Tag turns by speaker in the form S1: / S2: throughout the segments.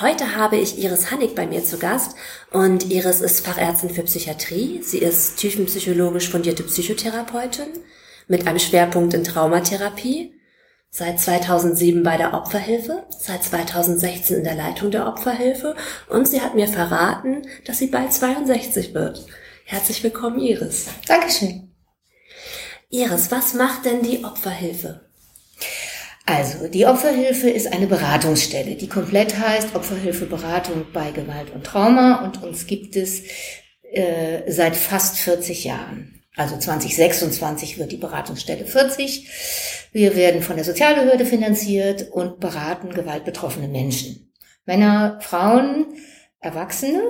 S1: Heute habe ich Iris Hannig bei mir zu Gast und Iris ist Fachärztin für Psychiatrie. Sie ist tiefenpsychologisch fundierte Psychotherapeutin mit einem Schwerpunkt in Traumatherapie. Seit 2007 bei der Opferhilfe, seit 2016 in der Leitung der Opferhilfe und sie hat mir verraten, dass sie bald 62 wird. Herzlich willkommen, Iris.
S2: Dankeschön.
S1: Iris, was macht denn die Opferhilfe?
S2: Also, die Opferhilfe ist eine Beratungsstelle, die komplett heißt Opferhilfe Beratung bei Gewalt und Trauma und uns gibt es äh, seit fast 40 Jahren. Also 2026 wird die Beratungsstelle 40. Wir werden von der Sozialbehörde finanziert und beraten gewaltbetroffene Menschen. Männer, Frauen, Erwachsene,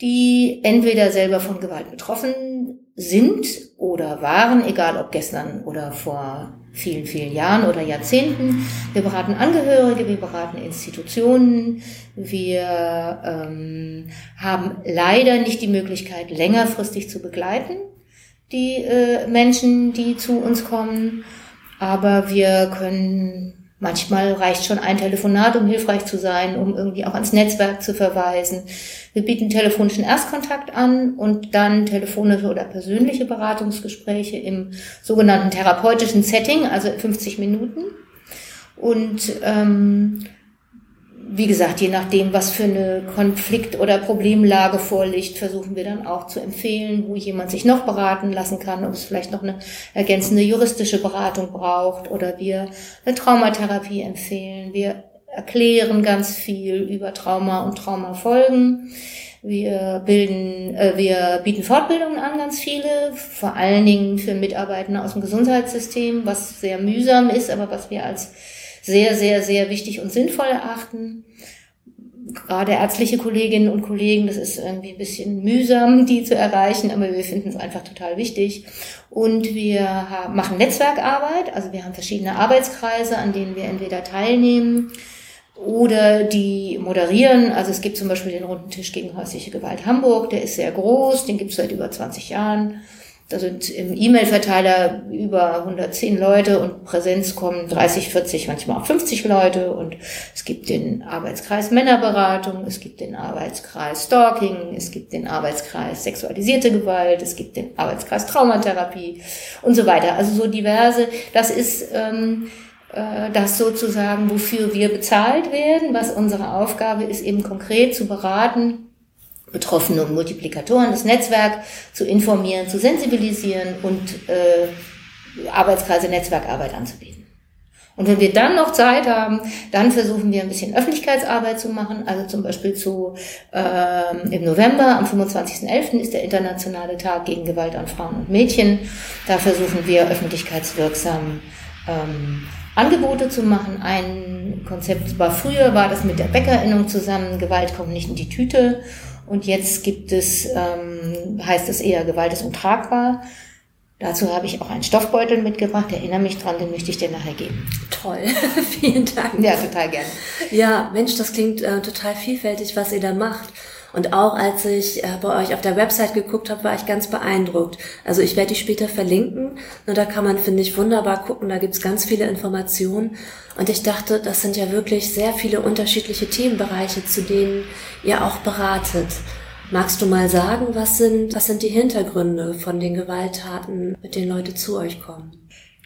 S2: die entweder selber von Gewalt betroffen sind oder waren, egal ob gestern oder vor vielen, vielen Jahren oder Jahrzehnten. Wir beraten Angehörige, wir beraten Institutionen. Wir ähm, haben leider nicht die Möglichkeit, längerfristig zu begleiten, die äh, Menschen, die zu uns kommen. Aber wir können Manchmal reicht schon ein Telefonat, um hilfreich zu sein, um irgendwie auch ans Netzwerk zu verweisen. Wir bieten telefonischen Erstkontakt an und dann telefonische oder persönliche Beratungsgespräche im sogenannten therapeutischen Setting, also 50 Minuten. Und ähm, wie gesagt, je nachdem, was für eine Konflikt- oder Problemlage vorliegt, versuchen wir dann auch zu empfehlen, wo jemand sich noch beraten lassen kann, ob es vielleicht noch eine ergänzende juristische Beratung braucht oder wir eine Traumatherapie empfehlen. Wir erklären ganz viel über Trauma und Traumafolgen. Wir bilden, äh, wir bieten Fortbildungen an, ganz viele, vor allen Dingen für Mitarbeiter aus dem Gesundheitssystem, was sehr mühsam ist, aber was wir als sehr, sehr, sehr wichtig und sinnvoll erachten. Gerade ärztliche Kolleginnen und Kollegen, das ist irgendwie ein bisschen mühsam, die zu erreichen, aber wir finden es einfach total wichtig. Und wir machen Netzwerkarbeit, also wir haben verschiedene Arbeitskreise, an denen wir entweder teilnehmen oder die moderieren. Also es gibt zum Beispiel den Runden Tisch gegen häusliche Gewalt Hamburg, der ist sehr groß, den gibt es seit über 20 Jahren. Da sind im E-Mail-Verteiler über 110 Leute und Präsenz kommen 30, 40, manchmal auch 50 Leute. Und es gibt den Arbeitskreis Männerberatung, es gibt den Arbeitskreis Stalking, es gibt den Arbeitskreis sexualisierte Gewalt, es gibt den Arbeitskreis Traumatherapie und so weiter. Also so diverse. Das ist ähm, äh, das sozusagen, wofür wir bezahlt werden, was unsere Aufgabe ist, eben konkret zu beraten Betroffene und Multiplikatoren, das Netzwerk zu informieren, zu sensibilisieren und äh, Arbeitskreise, Netzwerkarbeit anzubieten. Und wenn wir dann noch Zeit haben, dann versuchen wir ein bisschen Öffentlichkeitsarbeit zu machen. Also zum Beispiel zu ähm, im November, am 25.11. ist der internationale Tag gegen Gewalt an Frauen und Mädchen. Da versuchen wir öffentlichkeitswirksam ähm, Angebote zu machen. Ein Konzept war früher, war das mit der Bäckerinnung zusammen, Gewalt kommt nicht in die Tüte. Und jetzt gibt es, ähm, heißt es eher, Gewalt ist untragbar. Dazu habe ich auch einen Stoffbeutel mitgebracht. Erinnere mich dran, den möchte ich dir nachher geben.
S1: Toll, vielen Dank.
S2: Ja, total gerne.
S1: Ja, Mensch, das klingt äh, total vielfältig, was ihr da macht. Und auch als ich äh, bei euch auf der Website geguckt habe, war ich ganz beeindruckt. Also ich werde die später verlinken. Nur da kann man, finde ich, wunderbar gucken. Da gibt's ganz viele Informationen. Und ich dachte, das sind ja wirklich sehr viele unterschiedliche Themenbereiche, zu denen ihr auch beratet. Magst du mal sagen, was sind, was sind die Hintergründe von den Gewalttaten, mit denen Leute zu euch kommen?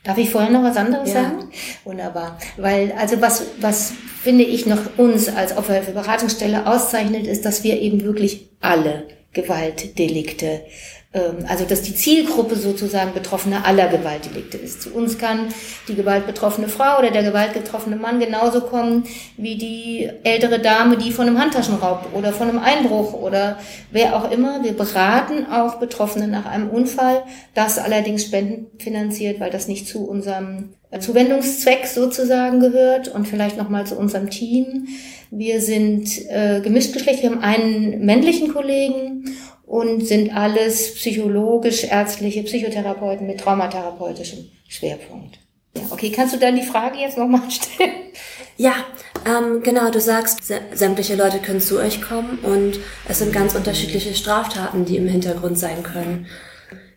S2: Darf ich vorher noch was anderes ja. sagen? Wunderbar. Weil, also was, was finde ich noch uns als Opferhilfe-Beratungsstelle auszeichnet, ist, dass wir eben wirklich alle Gewaltdelikte also dass die Zielgruppe sozusagen Betroffene aller Gewaltdelikte ist. Zu uns kann die gewaltbetroffene Frau oder der gewaltgetroffene Mann genauso kommen wie die ältere Dame, die von einem Handtaschenraub oder von einem Einbruch oder wer auch immer. Wir beraten auch Betroffene nach einem Unfall, das allerdings spendenfinanziert, weil das nicht zu unserem Zuwendungszweck sozusagen gehört und vielleicht nochmal zu unserem Team. Wir sind äh, gemischt Geschlecht, wir haben einen männlichen Kollegen und sind alles psychologisch ärztliche Psychotherapeuten mit traumatherapeutischem Schwerpunkt. Ja, okay, kannst du dann die Frage jetzt nochmal stellen?
S1: Ja, ähm, genau, du sagst, sämtliche Leute können zu euch kommen und es sind ganz unterschiedliche Straftaten, die im Hintergrund sein können.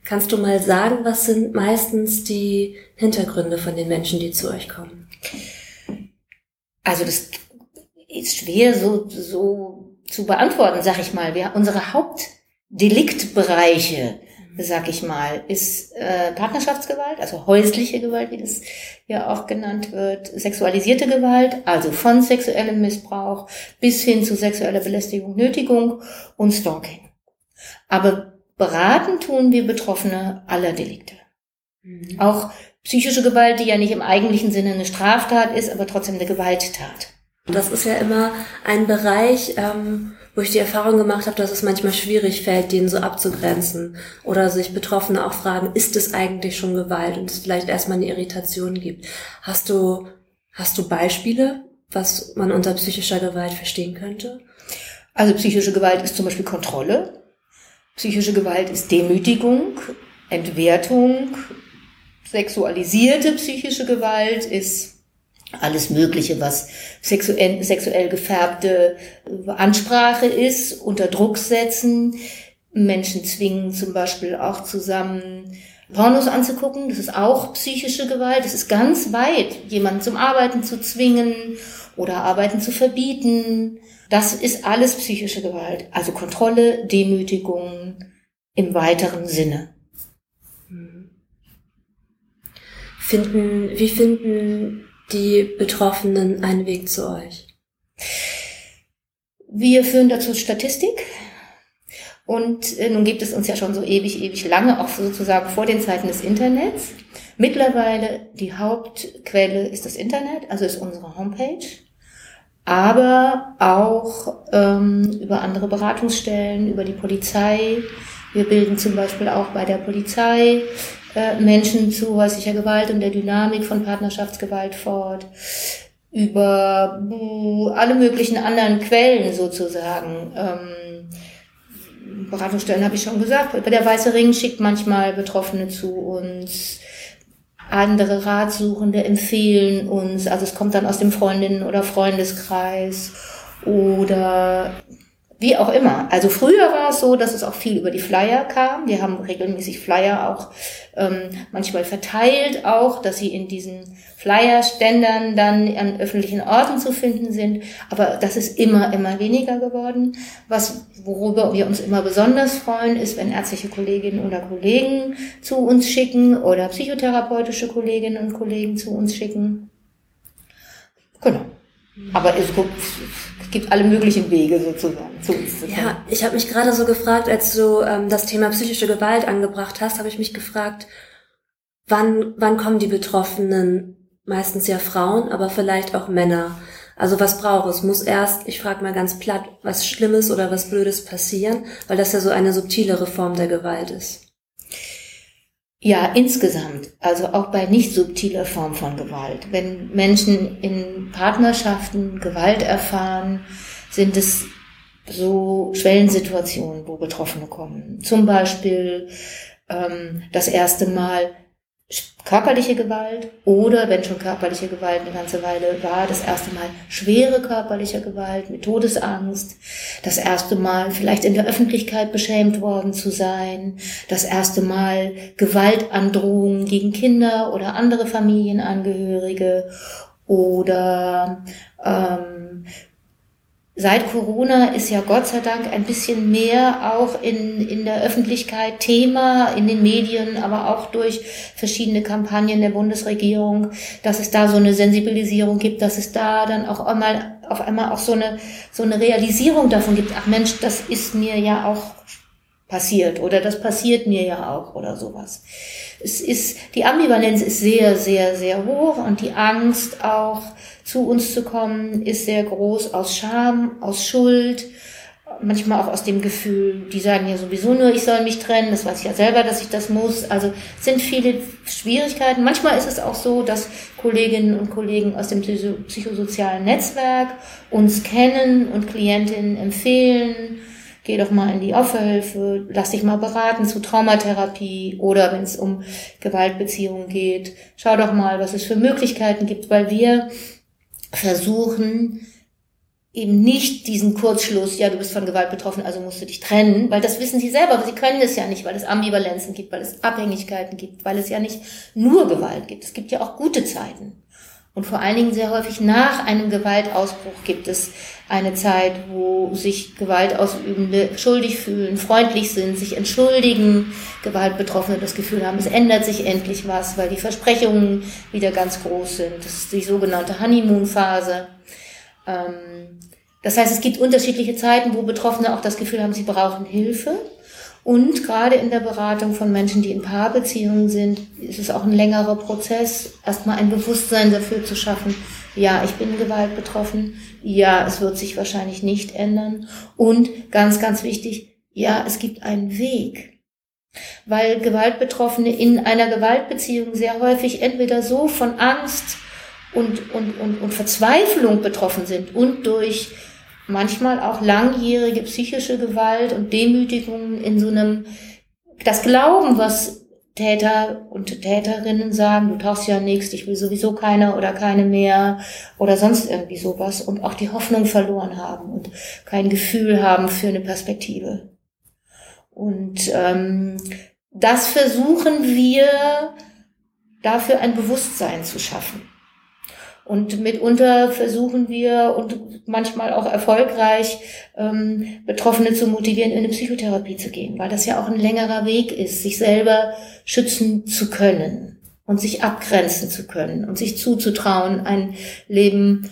S1: Kannst du mal sagen, was sind meistens die Hintergründe von den Menschen, die zu euch kommen?
S2: Also das ist schwer so, so zu beantworten, sag ich mal. Wir, unsere Haupt Deliktbereiche, sag ich mal, ist äh, Partnerschaftsgewalt, also häusliche Gewalt, wie das ja auch genannt wird, sexualisierte Gewalt, also von sexuellem Missbrauch bis hin zu sexueller Belästigung, Nötigung und Stalking. Aber beraten tun wir Betroffene aller Delikte. Mhm. Auch psychische Gewalt, die ja nicht im eigentlichen Sinne eine Straftat ist, aber trotzdem eine Gewalttat.
S1: Das ist ja immer ein Bereich, ähm, wo ich die Erfahrung gemacht habe, dass es manchmal schwierig fällt, den so abzugrenzen. Oder sich Betroffene auch fragen, ist es eigentlich schon Gewalt? Und es vielleicht erstmal eine Irritation gibt. Hast du, hast du Beispiele, was man unter psychischer Gewalt verstehen könnte?
S2: Also psychische Gewalt ist zum Beispiel Kontrolle. Psychische Gewalt ist Demütigung, Entwertung. Sexualisierte psychische Gewalt ist alles Mögliche, was sexuell, sexuell gefärbte Ansprache ist, unter Druck setzen. Menschen zwingen zum Beispiel auch zusammen Pornos anzugucken. Das ist auch psychische Gewalt. Das ist ganz weit, jemanden zum Arbeiten zu zwingen oder Arbeiten zu verbieten. Das ist alles psychische Gewalt. Also Kontrolle, Demütigung im weiteren Sinne.
S1: Finden, wie finden die Betroffenen einen Weg zu euch?
S2: Wir führen dazu Statistik. Und äh, nun gibt es uns ja schon so ewig, ewig lange, auch sozusagen vor den Zeiten des Internets. Mittlerweile die Hauptquelle ist das Internet, also ist unsere Homepage. Aber auch ähm, über andere Beratungsstellen, über die Polizei. Wir bilden zum Beispiel auch bei der Polizei äh, Menschen zu häuslicher Gewalt und der Dynamik von Partnerschaftsgewalt fort, über uh, alle möglichen anderen Quellen sozusagen. Ähm, Beratungsstellen habe ich schon gesagt. Der Weiße Ring schickt manchmal Betroffene zu uns. Andere Ratsuchende empfehlen uns. Also es kommt dann aus dem Freundinnen- oder Freundeskreis oder wie auch immer. Also früher war es so, dass es auch viel über die Flyer kam. Wir haben regelmäßig Flyer auch ähm, manchmal verteilt, auch, dass sie in diesen Flyerständern dann an öffentlichen Orten zu finden sind. Aber das ist immer, immer weniger geworden. Was, worüber wir uns immer besonders freuen, ist, wenn ärztliche Kolleginnen oder Kollegen zu uns schicken oder psychotherapeutische Kolleginnen und Kollegen zu uns schicken. Genau. Aber es gibt alle möglichen Wege sozusagen zu uns zu kommen.
S1: Ja, ich habe mich gerade so gefragt, als du ähm, das Thema psychische Gewalt angebracht hast, habe ich mich gefragt, wann, wann kommen die Betroffenen? Meistens ja Frauen, aber vielleicht auch Männer. Also was braucht es? Muss erst, ich frage mal ganz platt, was Schlimmes oder was Blödes passieren, weil das ja so eine subtilere Form der Gewalt ist.
S2: Ja, insgesamt, also auch bei nicht subtiler Form von Gewalt. Wenn Menschen in Partnerschaften Gewalt erfahren, sind es so Schwellensituationen, wo Betroffene kommen. Zum Beispiel ähm, das erste Mal körperliche Gewalt oder, wenn schon körperliche Gewalt eine ganze Weile war, das erste Mal schwere körperliche Gewalt mit Todesangst, das erste Mal vielleicht in der Öffentlichkeit beschämt worden zu sein, das erste Mal Gewaltandrohungen gegen Kinder oder andere Familienangehörige oder ähm, Seit Corona ist ja Gott sei Dank ein bisschen mehr auch in, in der Öffentlichkeit Thema, in den Medien, aber auch durch verschiedene Kampagnen der Bundesregierung, dass es da so eine Sensibilisierung gibt, dass es da dann auch einmal, auf einmal auch so eine, so eine Realisierung davon gibt, ach Mensch, das ist mir ja auch passiert oder das passiert mir ja auch oder sowas. Es ist, die Ambivalenz ist sehr, sehr, sehr hoch und die Angst auch zu uns zu kommen ist sehr groß aus Scham, aus Schuld, manchmal auch aus dem Gefühl, die sagen ja sowieso nur, ich soll mich trennen, das weiß ich ja selber, dass ich das muss. Also sind viele Schwierigkeiten. Manchmal ist es auch so, dass Kolleginnen und Kollegen aus dem psychosozialen Netzwerk uns kennen und Klientinnen empfehlen, geh doch mal in die Opferhilfe, lass dich mal beraten zu Traumatherapie oder wenn es um Gewaltbeziehungen geht, schau doch mal, was es für Möglichkeiten gibt, weil wir versuchen, eben nicht diesen Kurzschluss, ja, du bist von Gewalt betroffen, also musst du dich trennen, weil das wissen sie selber, aber sie können es ja nicht, weil es Ambivalenzen gibt, weil es Abhängigkeiten gibt, weil es ja nicht nur Gewalt gibt. Es gibt ja auch gute Zeiten. Und vor allen Dingen sehr häufig nach einem Gewaltausbruch gibt es eine Zeit, wo sich Gewaltausübende schuldig fühlen, freundlich sind, sich entschuldigen, Gewaltbetroffene das Gefühl haben, es ändert sich endlich was, weil die Versprechungen wieder ganz groß sind. Das ist die sogenannte Honeymoon-Phase. Ähm, das heißt, es gibt unterschiedliche Zeiten, wo Betroffene auch das Gefühl haben, sie brauchen Hilfe. Und gerade in der Beratung von Menschen, die in Paarbeziehungen sind, ist es auch ein längerer Prozess, erstmal ein Bewusstsein dafür zu schaffen, ja, ich bin Gewalt betroffen, ja, es wird sich wahrscheinlich nicht ändern. Und ganz, ganz wichtig, ja, es gibt einen Weg. Weil Gewaltbetroffene in einer Gewaltbeziehung sehr häufig entweder so von Angst und, und, und, und Verzweiflung betroffen sind und durch manchmal auch langjährige psychische Gewalt und Demütigungen in so einem, das Glauben, was Täter und Täterinnen sagen, du tauchst ja nichts, ich will sowieso keiner oder keine mehr oder sonst irgendwie sowas und auch die Hoffnung verloren haben und kein Gefühl haben für eine Perspektive. Und ähm, das versuchen wir dafür ein Bewusstsein zu schaffen. Und mitunter versuchen wir und manchmal auch erfolgreich ähm, Betroffene zu motivieren, in eine Psychotherapie zu gehen, weil das ja auch ein längerer Weg ist, sich selber schützen zu können und sich abgrenzen zu können und sich zuzutrauen, ein Leben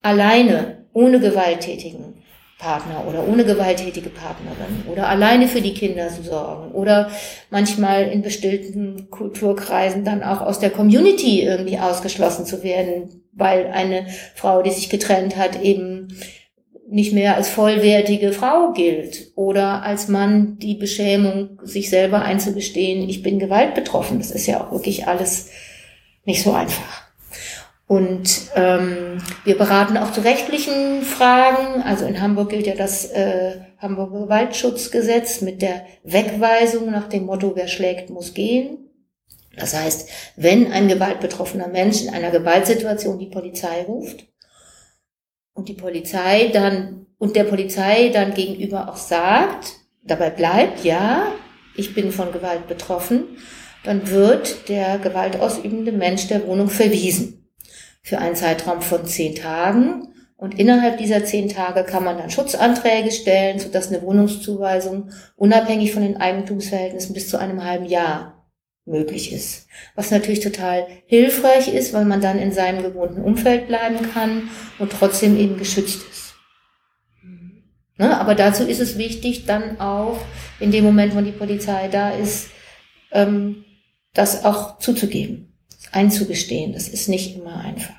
S2: alleine, ohne gewalttätigen Partner oder ohne gewalttätige Partnerin oder alleine für die Kinder zu sorgen oder manchmal in bestimmten Kulturkreisen dann auch aus der Community irgendwie ausgeschlossen zu werden, weil eine Frau, die sich getrennt hat, eben nicht mehr als vollwertige Frau gilt oder als Mann die Beschämung, sich selber einzugestehen, ich bin gewaltbetroffen. Das ist ja auch wirklich alles nicht so einfach. Und ähm, wir beraten auch zu rechtlichen Fragen. Also in Hamburg gilt ja das äh, Hamburger Gewaltschutzgesetz mit der Wegweisung nach dem Motto, wer schlägt, muss gehen. Das heißt, wenn ein gewaltbetroffener Mensch in einer Gewaltsituation die Polizei ruft und die Polizei dann und der Polizei dann gegenüber auch sagt, dabei bleibt, ja, ich bin von Gewalt betroffen, dann wird der gewaltausübende Mensch der Wohnung verwiesen für einen Zeitraum von zehn Tagen. Und innerhalb dieser zehn Tage kann man dann Schutzanträge stellen, sodass eine Wohnungszuweisung unabhängig von den Eigentumsverhältnissen bis zu einem halben Jahr möglich ist. Was natürlich total hilfreich ist, weil man dann in seinem gewohnten Umfeld bleiben kann und trotzdem eben geschützt ist. Ne? Aber dazu ist es wichtig, dann auch in dem Moment, wo die Polizei da ist, ähm, das auch zuzugeben, einzugestehen. Das ist nicht immer einfach.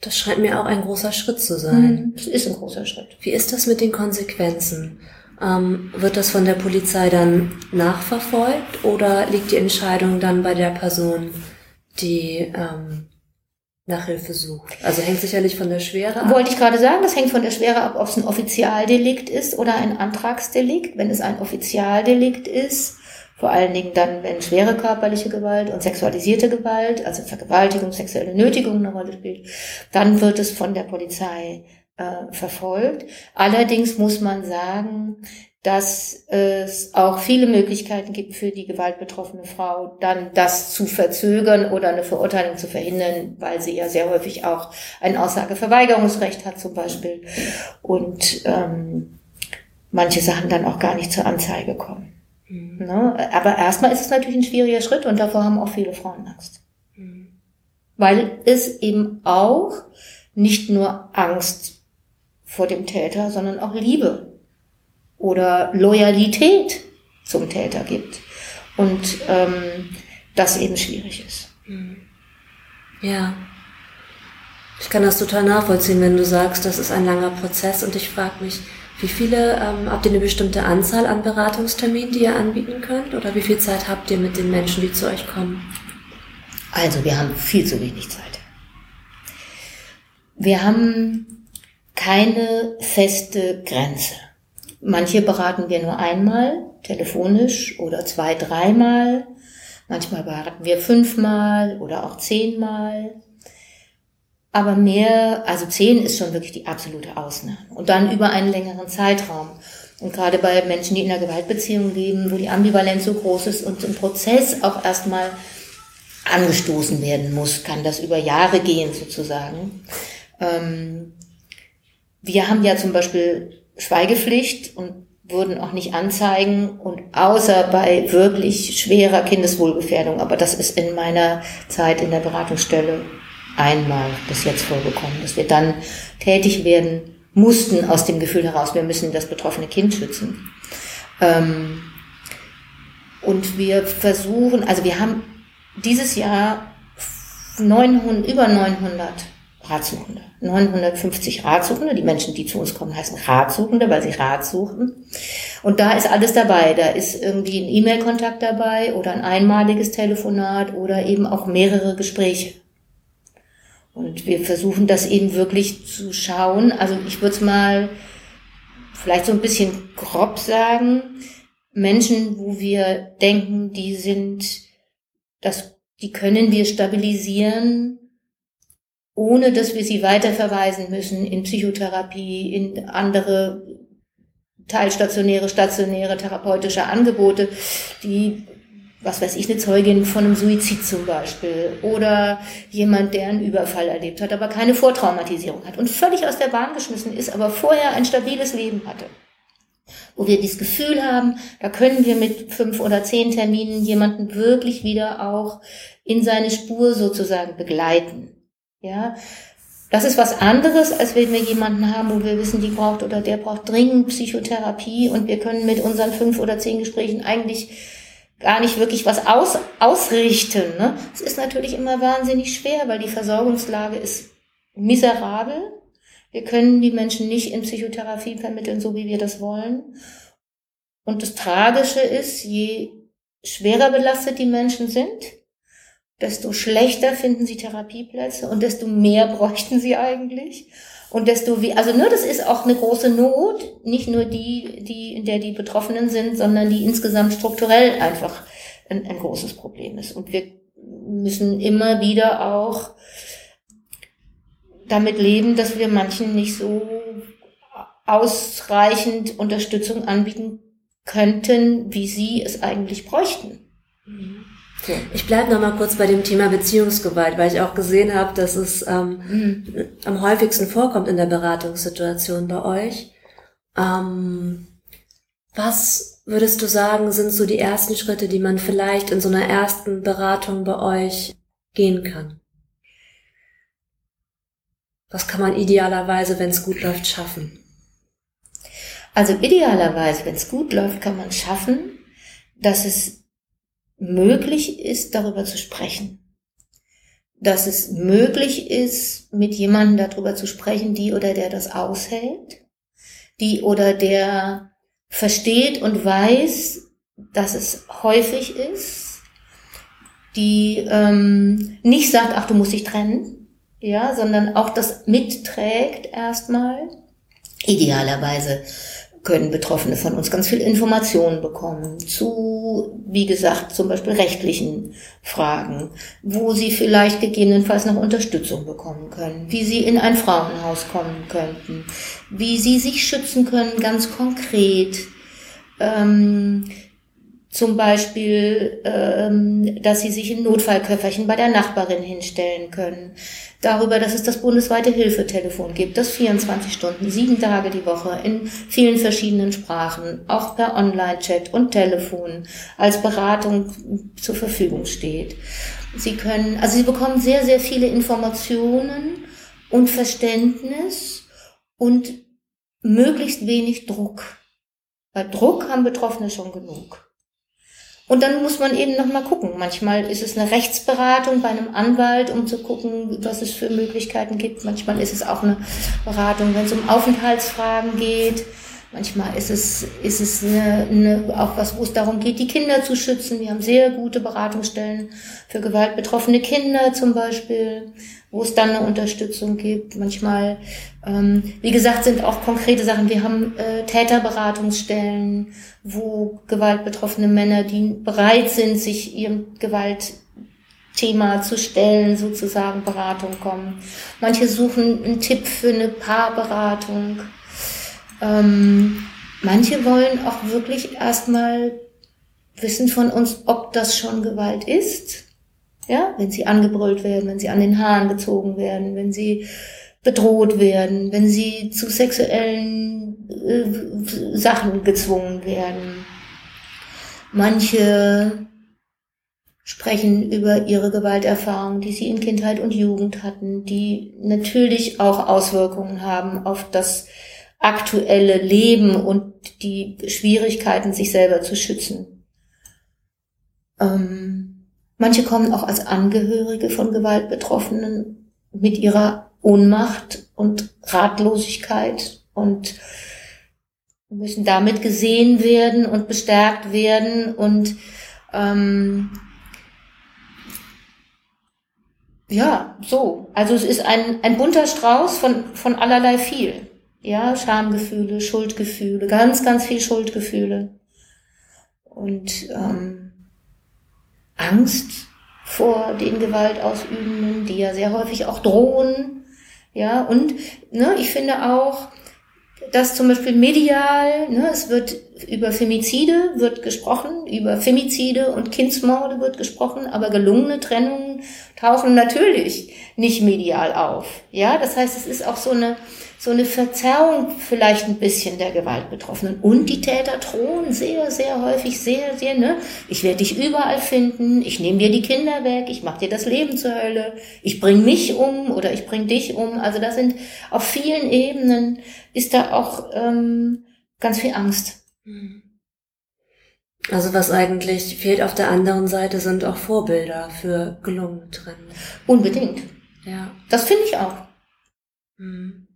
S1: Das scheint mir auch ein großer Schritt zu sein.
S2: Das ist ein großer Schritt.
S1: Wie ist das mit den Konsequenzen? Ähm, wird das von der Polizei dann nachverfolgt oder liegt die Entscheidung dann bei der Person, die ähm, Nachhilfe sucht? Also hängt sicherlich von der Schwere
S2: ab. Wollte ich gerade sagen, das hängt von der Schwere ab, ob es ein Offizialdelikt ist oder ein Antragsdelikt. Wenn es ein Offizialdelikt ist, vor allen Dingen dann, wenn schwere körperliche Gewalt und sexualisierte Gewalt, also Vergewaltigung, sexuelle Nötigung eine Rolle spielt, dann wird es von der Polizei äh, verfolgt. Allerdings muss man sagen, dass es auch viele Möglichkeiten gibt für die gewaltbetroffene Frau, dann das zu verzögern oder eine Verurteilung zu verhindern, weil sie ja sehr häufig auch ein Aussageverweigerungsrecht hat zum Beispiel und ähm, manche Sachen dann auch gar nicht zur Anzeige kommen. Mhm. Ne? Aber erstmal ist es natürlich ein schwieriger Schritt und davor haben auch viele Frauen Angst. Mhm. Weil es eben auch nicht nur Angst vor dem Täter, sondern auch Liebe oder Loyalität zum Täter gibt. Und ähm, das eben schwierig ist.
S1: Hm. Ja. Ich kann das total nachvollziehen, wenn du sagst, das ist ein langer Prozess und ich frage mich, wie viele, ähm, habt ihr eine bestimmte Anzahl an Beratungsterminen, die ihr anbieten könnt? Oder wie viel Zeit habt ihr mit den Menschen, die zu euch kommen?
S2: Also, wir haben viel zu wenig Zeit. Wir haben keine feste Grenze. Manche beraten wir nur einmal, telefonisch oder zwei, dreimal. Manchmal beraten wir fünfmal oder auch zehnmal. Aber mehr, also zehn ist schon wirklich die absolute Ausnahme. Und dann über einen längeren Zeitraum. Und gerade bei Menschen, die in einer Gewaltbeziehung leben, wo die Ambivalenz so groß ist und im Prozess auch erstmal angestoßen werden muss, kann das über Jahre gehen sozusagen. Ähm, wir haben ja zum Beispiel Schweigepflicht und würden auch nicht anzeigen und außer bei wirklich schwerer Kindeswohlgefährdung, aber das ist in meiner Zeit in der Beratungsstelle einmal bis jetzt vorgekommen, dass wir dann tätig werden mussten aus dem Gefühl heraus, wir müssen das betroffene Kind schützen. Ähm, und wir versuchen, also wir haben dieses Jahr 900, über 900 Ratsuchende. 950 Ratsuchende. Die Menschen, die zu uns kommen, heißen Ratsuchende, weil sie Rat suchen. Und da ist alles dabei. Da ist irgendwie ein E-Mail-Kontakt dabei oder ein einmaliges Telefonat oder eben auch mehrere Gespräche. Und wir versuchen das eben wirklich zu schauen. Also ich würde es mal vielleicht so ein bisschen grob sagen. Menschen, wo wir denken, die sind, das, die können wir stabilisieren, ohne dass wir sie weiterverweisen müssen in Psychotherapie, in andere teilstationäre, stationäre therapeutische Angebote, die was weiß ich, eine Zeugin von einem Suizid zum Beispiel oder jemand, der einen Überfall erlebt hat, aber keine Vortraumatisierung hat und völlig aus der Bahn geschmissen ist, aber vorher ein stabiles Leben hatte. Wo wir dieses Gefühl haben, da können wir mit fünf oder zehn Terminen jemanden wirklich wieder auch in seine Spur sozusagen begleiten. Ja, das ist was anderes, als wenn wir jemanden haben, wo wir wissen, die braucht oder der braucht dringend Psychotherapie und wir können mit unseren fünf oder zehn Gesprächen eigentlich gar nicht wirklich was aus, ausrichten. Ne? Es ist natürlich immer wahnsinnig schwer, weil die Versorgungslage ist miserabel. Wir können die Menschen nicht in Psychotherapie vermitteln, so wie wir das wollen. Und das Tragische ist, je schwerer belastet die Menschen sind, desto schlechter finden sie Therapieplätze und desto mehr bräuchten sie eigentlich. Und desto wie, also ne, das ist auch eine große Not, nicht nur die, die, in der die Betroffenen sind, sondern die insgesamt strukturell einfach ein, ein großes Problem ist. Und wir müssen immer wieder auch damit leben, dass wir manchen nicht so ausreichend Unterstützung anbieten könnten, wie sie es eigentlich bräuchten.
S1: Mhm. Ich bleibe noch mal kurz bei dem Thema Beziehungsgewalt, weil ich auch gesehen habe, dass es ähm, mhm. am häufigsten vorkommt in der Beratungssituation bei euch. Ähm, was würdest du sagen, sind so die ersten Schritte, die man vielleicht in so einer ersten Beratung bei euch gehen kann? Was kann man idealerweise, wenn es gut läuft, schaffen?
S2: Also idealerweise, wenn es gut läuft, kann man schaffen, dass es möglich ist, darüber zu sprechen. Dass es möglich ist, mit jemandem darüber zu sprechen, die oder der das aushält, die oder der versteht und weiß, dass es häufig ist, die ähm, nicht sagt, ach, du musst dich trennen, ja, sondern auch das mitträgt erstmal. Idealerweise können Betroffene von uns ganz viel Informationen bekommen zu, wie gesagt, zum Beispiel rechtlichen Fragen, wo sie vielleicht gegebenenfalls noch Unterstützung bekommen können, wie sie in ein Frauenhaus kommen könnten, wie sie sich schützen können, ganz konkret. Ähm, zum Beispiel, ähm, dass sie sich in Notfallköfferchen bei der Nachbarin hinstellen können. Darüber, dass es das bundesweite Hilfetelefon gibt, das 24 Stunden, sieben Tage die Woche in vielen verschiedenen Sprachen, auch per Online-Chat und Telefon als Beratung zur Verfügung steht. Sie können, also Sie bekommen sehr, sehr viele Informationen und Verständnis und möglichst wenig Druck. Weil Druck haben Betroffene schon genug. Und dann muss man eben nochmal gucken. Manchmal ist es eine Rechtsberatung bei einem Anwalt, um zu gucken, was es für Möglichkeiten gibt. Manchmal ist es auch eine Beratung, wenn es um Aufenthaltsfragen geht. Manchmal ist es, ist es eine, eine, auch was, wo es darum geht, die Kinder zu schützen. Wir haben sehr gute Beratungsstellen für gewaltbetroffene Kinder zum Beispiel, wo es dann eine Unterstützung gibt. Manchmal, ähm, wie gesagt, sind auch konkrete Sachen. Wir haben äh, Täterberatungsstellen, wo gewaltbetroffene Männer, die bereit sind, sich ihrem Gewaltthema zu stellen, sozusagen Beratung kommen. Manche suchen einen Tipp für eine Paarberatung. Ähm, manche wollen auch wirklich erstmal wissen von uns, ob das schon Gewalt ist. Ja, wenn sie angebrüllt werden, wenn sie an den Haaren gezogen werden, wenn sie bedroht werden, wenn sie zu sexuellen äh, Sachen gezwungen werden. Manche sprechen über ihre Gewalterfahrungen, die sie in Kindheit und Jugend hatten, die natürlich auch Auswirkungen haben auf das aktuelle Leben und die Schwierigkeiten, sich selber zu schützen. Ähm, manche kommen auch als Angehörige von Gewaltbetroffenen mit ihrer Ohnmacht und Ratlosigkeit und müssen damit gesehen werden und bestärkt werden und ähm, ja, so. Also es ist ein, ein bunter Strauß von, von allerlei viel. Ja, Schamgefühle, Schuldgefühle, ganz, ganz viel Schuldgefühle. Und ähm, Angst vor den Gewaltausübenden, die ja sehr häufig auch drohen. Ja, und ne, ich finde auch, dass zum Beispiel medial, ne, es wird über Femizide wird gesprochen, über Femizide und Kindsmorde wird gesprochen, aber gelungene Trennungen tauchen natürlich nicht medial auf. Ja, das heißt, es ist auch so eine so eine Verzerrung vielleicht ein bisschen der Gewaltbetroffenen. Und die Täter drohen sehr, sehr häufig, sehr, sehr, ne? Ich werde dich überall finden, ich nehme dir die Kinder weg, ich mache dir das Leben zur Hölle, ich bring mich um oder ich bring dich um. Also da sind auf vielen Ebenen ist da auch ähm, ganz viel Angst.
S1: Also was eigentlich fehlt auf der anderen Seite sind auch Vorbilder für gelungene Trennung.
S2: Unbedingt.
S1: Ja.
S2: Das finde ich auch.
S1: Mhm.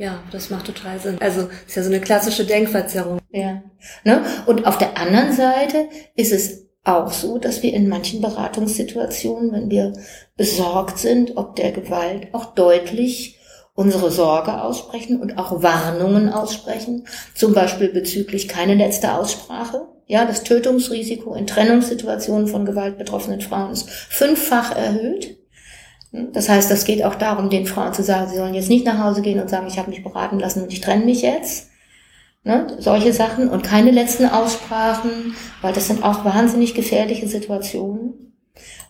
S1: Ja, das macht total Sinn. Also ist ja so eine klassische Denkverzerrung.
S2: Ja. Ne? Und auf der anderen Seite ist es auch so, dass wir in manchen Beratungssituationen, wenn wir besorgt sind, ob der Gewalt, auch deutlich unsere Sorge aussprechen und auch Warnungen aussprechen, zum Beispiel bezüglich keine letzte Aussprache. Ja, das Tötungsrisiko in Trennungssituationen von gewaltbetroffenen Frauen ist fünffach erhöht. Das heißt, das geht auch darum, den Frauen zu sagen, sie sollen jetzt nicht nach Hause gehen und sagen, ich habe mich beraten lassen und ich trenne mich jetzt. Ne? Solche Sachen und keine letzten Aussprachen, weil das sind auch wahnsinnig gefährliche Situationen.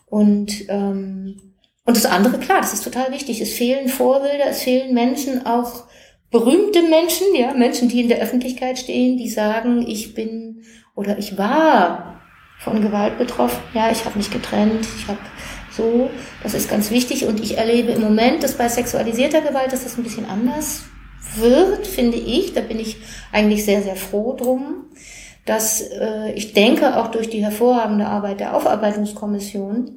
S2: Und, ähm, und das andere, klar, das ist total wichtig. Es fehlen Vorbilder, es fehlen Menschen, auch berühmte Menschen, ja, Menschen, die in der Öffentlichkeit stehen, die sagen, ich bin oder ich war von Gewalt betroffen. Ja, ich habe mich getrennt, ich habe so, das ist ganz wichtig und ich erlebe im Moment, dass bei sexualisierter Gewalt, dass das ein bisschen anders wird, finde ich. Da bin ich eigentlich sehr, sehr froh drum, dass äh, ich denke, auch durch die hervorragende Arbeit der Aufarbeitungskommission,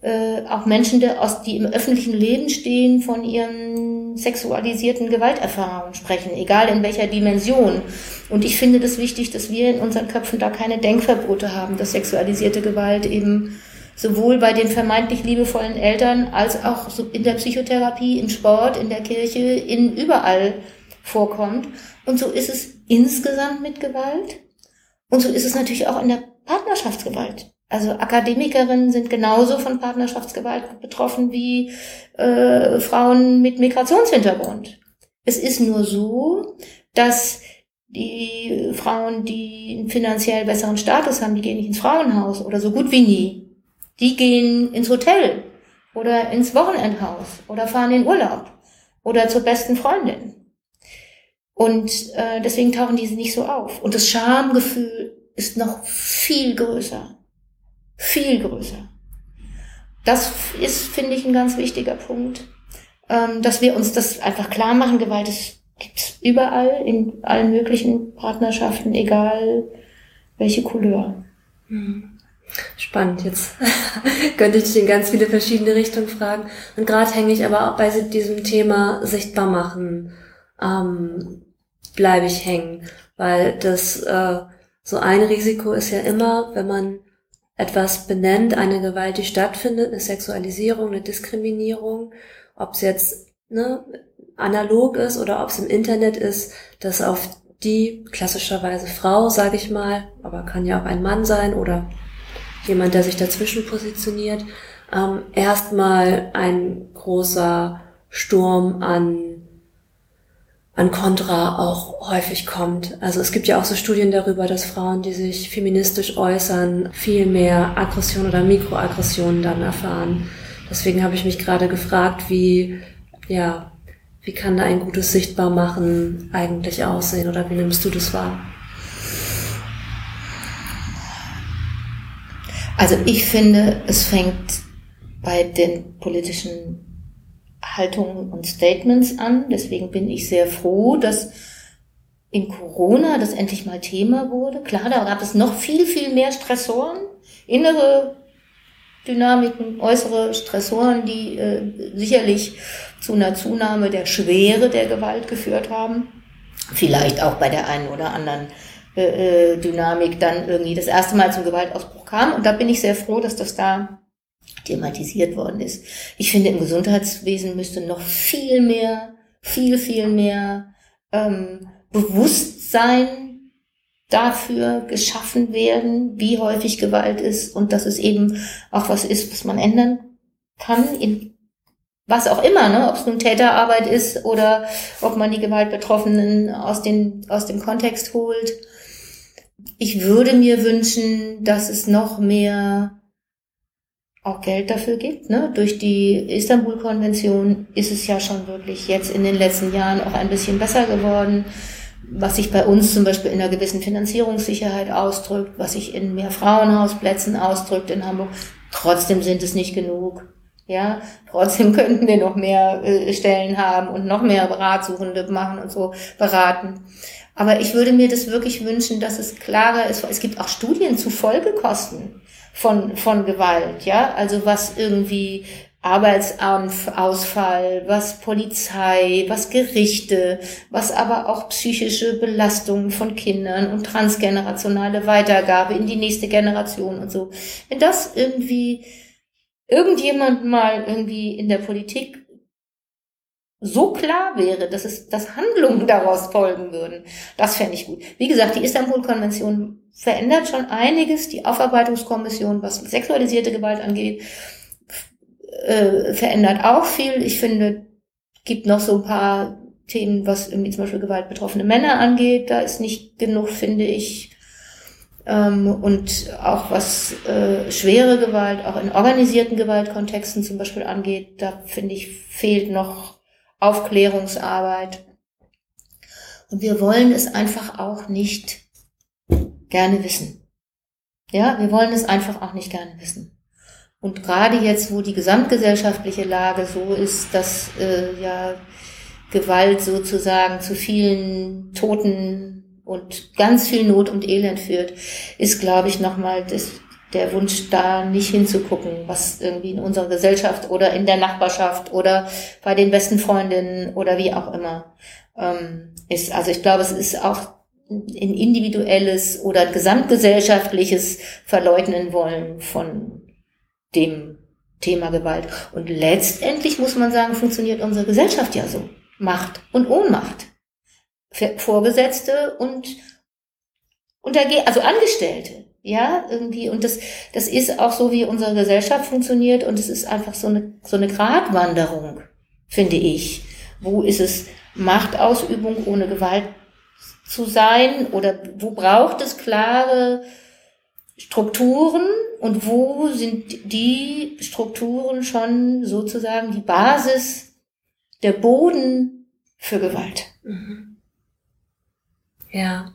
S2: äh, auch Menschen, die, aus, die im öffentlichen Leben stehen, von ihren sexualisierten Gewalterfahrungen sprechen, egal in welcher Dimension. Und ich finde das wichtig, dass wir in unseren Köpfen da keine Denkverbote haben, dass sexualisierte Gewalt eben sowohl bei den vermeintlich liebevollen Eltern als auch in der Psychotherapie, im Sport, in der Kirche, in überall vorkommt. Und so ist es insgesamt mit Gewalt. Und so ist es natürlich auch in der Partnerschaftsgewalt. Also Akademikerinnen sind genauso von Partnerschaftsgewalt betroffen wie äh, Frauen mit Migrationshintergrund. Es ist nur so, dass die Frauen, die einen finanziell besseren Status haben, die gehen nicht ins Frauenhaus oder so gut wie nie. Die gehen ins Hotel oder ins Wochenendhaus oder fahren in Urlaub oder zur besten Freundin. Und äh, deswegen tauchen diese nicht so auf. Und das Schamgefühl ist noch viel größer. Viel größer. Das ist, finde ich, ein ganz wichtiger Punkt, ähm, dass wir uns das einfach klar machen. Gewalt ist gibt's überall, in allen möglichen Partnerschaften, egal welche Couleur.
S1: Hm. Spannend, jetzt könnte ich dich in ganz viele verschiedene Richtungen fragen. Und gerade hänge ich aber auch bei diesem Thema sichtbar machen, ähm, bleibe ich hängen. Weil das äh, so ein Risiko ist ja immer, wenn man etwas benennt, eine Gewalt, die stattfindet, eine Sexualisierung, eine Diskriminierung, ob es jetzt ne, analog ist oder ob es im Internet ist, dass auf die klassischerweise Frau, sage ich mal, aber kann ja auch ein Mann sein oder jemand, der sich dazwischen positioniert, ähm, erstmal ein großer Sturm an an Kontra auch häufig kommt. Also es gibt ja auch so Studien darüber, dass Frauen, die sich feministisch äußern, viel mehr Aggression oder Mikroaggressionen dann erfahren. Deswegen habe ich mich gerade gefragt, wie, ja, wie kann da ein gutes Sichtbarmachen eigentlich aussehen oder wie nimmst du das wahr?
S2: Also ich finde, es fängt bei den politischen Haltungen und Statements an. Deswegen bin ich sehr froh, dass in Corona das endlich mal Thema wurde. Klar, da gab es noch viel, viel mehr Stressoren, innere Dynamiken, äußere Stressoren, die äh, sicherlich zu einer Zunahme der Schwere der Gewalt geführt haben. Vielleicht auch bei der einen oder anderen äh, äh Dynamik dann irgendwie das erste Mal zum Gewaltausbruch kam. Und da bin ich sehr froh, dass das da thematisiert worden ist. Ich finde, im Gesundheitswesen müsste noch viel mehr, viel, viel mehr ähm, Bewusstsein dafür geschaffen werden, wie häufig Gewalt ist und dass es eben auch was ist, was man ändern kann, in was auch immer, ne? ob es nun Täterarbeit ist oder ob man die Gewaltbetroffenen aus, den, aus dem Kontext holt. Ich würde mir wünschen, dass es noch mehr auch Geld dafür gibt. Ne? Durch die Istanbul-Konvention ist es ja schon wirklich jetzt in den letzten Jahren auch ein bisschen besser geworden, was sich bei uns zum Beispiel in einer gewissen Finanzierungssicherheit ausdrückt, was sich in mehr Frauenhausplätzen ausdrückt in Hamburg. Trotzdem sind es nicht genug. Ja, trotzdem könnten wir noch mehr äh, Stellen haben und noch mehr Ratsuchende machen und so beraten. Aber ich würde mir das wirklich wünschen, dass es klarer ist. Es gibt auch Studien zu Folgekosten von, von Gewalt, ja, also was irgendwie Arbeitsausfall, was Polizei, was Gerichte, was aber auch psychische Belastungen von Kindern und transgenerationale Weitergabe in die nächste Generation und so. Wenn das irgendwie irgendjemand mal irgendwie in der Politik so klar wäre, dass es, dass Handlungen daraus folgen würden, das fände ich gut. Wie gesagt, die Istanbul-Konvention verändert schon einiges. Die Aufarbeitungskommission, was sexualisierte Gewalt angeht, äh, verändert auch viel. Ich finde, gibt noch so ein paar Themen, was irgendwie zum Beispiel gewaltbetroffene Männer angeht. Da ist nicht genug, finde ich. Ähm, und auch was äh, schwere Gewalt, auch in organisierten Gewaltkontexten zum Beispiel angeht, da finde ich, fehlt noch Aufklärungsarbeit. Und wir wollen es einfach auch nicht gerne wissen. Ja, wir wollen es einfach auch nicht gerne wissen. Und gerade jetzt, wo die gesamtgesellschaftliche Lage so ist, dass äh, ja Gewalt sozusagen zu vielen Toten und ganz viel Not und Elend führt, ist, glaube ich, nochmal der Wunsch da nicht hinzugucken, was irgendwie in unserer Gesellschaft oder in der Nachbarschaft oder bei den besten Freundinnen oder wie auch immer ähm, ist. Also ich glaube, es ist auch ein individuelles oder gesamtgesellschaftliches Verleugnen wollen von dem Thema Gewalt. Und letztendlich muss man sagen, funktioniert unsere Gesellschaft ja so. Macht und Ohnmacht. Vorgesetzte und Unterge also Angestellte. Ja, irgendwie. Und das, das ist auch so, wie unsere Gesellschaft funktioniert. Und es ist einfach so eine, so eine Gratwanderung, finde ich. Wo ist es Machtausübung ohne Gewalt zu sein oder wo braucht es klare Strukturen und wo sind die Strukturen schon sozusagen die Basis, der Boden für Gewalt. Mhm.
S1: Ja.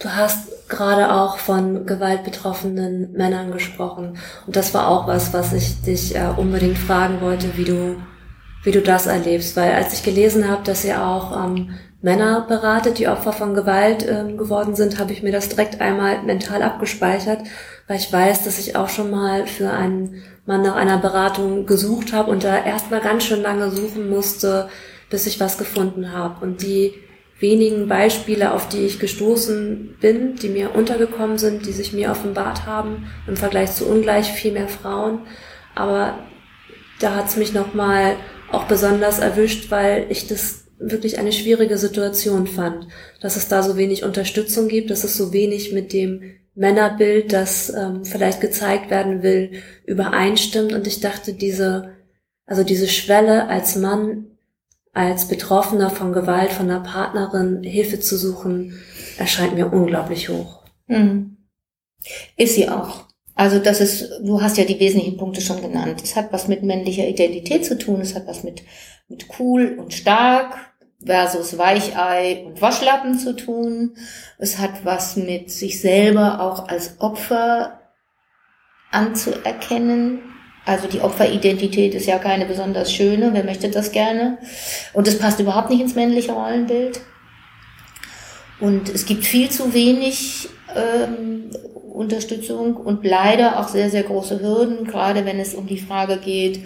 S1: Du hast gerade auch von gewaltbetroffenen Männern gesprochen. Und das war auch was, was ich dich äh, unbedingt fragen wollte, wie du, wie du das erlebst. Weil als ich gelesen habe, dass ihr auch ähm, Männer berate, die Opfer von Gewalt äh, geworden sind, habe ich mir das direkt einmal mental abgespeichert, weil ich weiß, dass ich auch schon mal für einen Mann nach einer Beratung gesucht habe und da erstmal ganz schön lange suchen musste, bis ich was gefunden habe. Und die wenigen Beispiele, auf die ich gestoßen bin, die mir untergekommen sind, die sich mir offenbart haben, im Vergleich zu ungleich viel mehr Frauen. Aber da hat es mich nochmal auch besonders erwischt, weil ich das wirklich eine schwierige Situation fand, dass es da so wenig Unterstützung gibt, dass es so wenig mit dem Männerbild, das ähm, vielleicht gezeigt werden will, übereinstimmt. Und ich dachte, diese, also diese Schwelle als Mann als Betroffener von Gewalt von einer Partnerin Hilfe zu suchen, erscheint mir unglaublich hoch. Mhm.
S2: Ist sie auch. Also das ist, du hast ja die wesentlichen Punkte schon genannt. Es hat was mit männlicher Identität zu tun, es hat was mit, mit cool und stark versus Weichei und Waschlappen zu tun. Es hat was mit sich selber auch als Opfer anzuerkennen also die Opferidentität ist ja keine besonders schöne. Wer möchte das gerne? Und es passt überhaupt nicht ins männliche Rollenbild. Und es gibt viel zu wenig ähm, Unterstützung und leider auch sehr, sehr große Hürden, gerade wenn es um die Frage geht,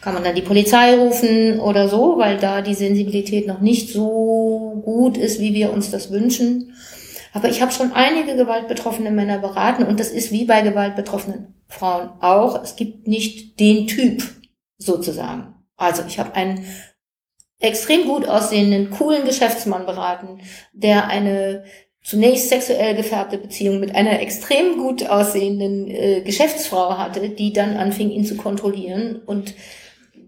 S2: kann man dann die Polizei rufen oder so, weil da die Sensibilität noch nicht so gut ist, wie wir uns das wünschen. Aber ich habe schon einige gewaltbetroffene Männer beraten und das ist wie bei gewaltbetroffenen Frauen auch. Es gibt nicht den Typ sozusagen. Also ich habe einen extrem gut aussehenden, coolen Geschäftsmann beraten, der eine zunächst sexuell gefärbte Beziehung mit einer extrem gut aussehenden äh, Geschäftsfrau hatte, die dann anfing, ihn zu kontrollieren und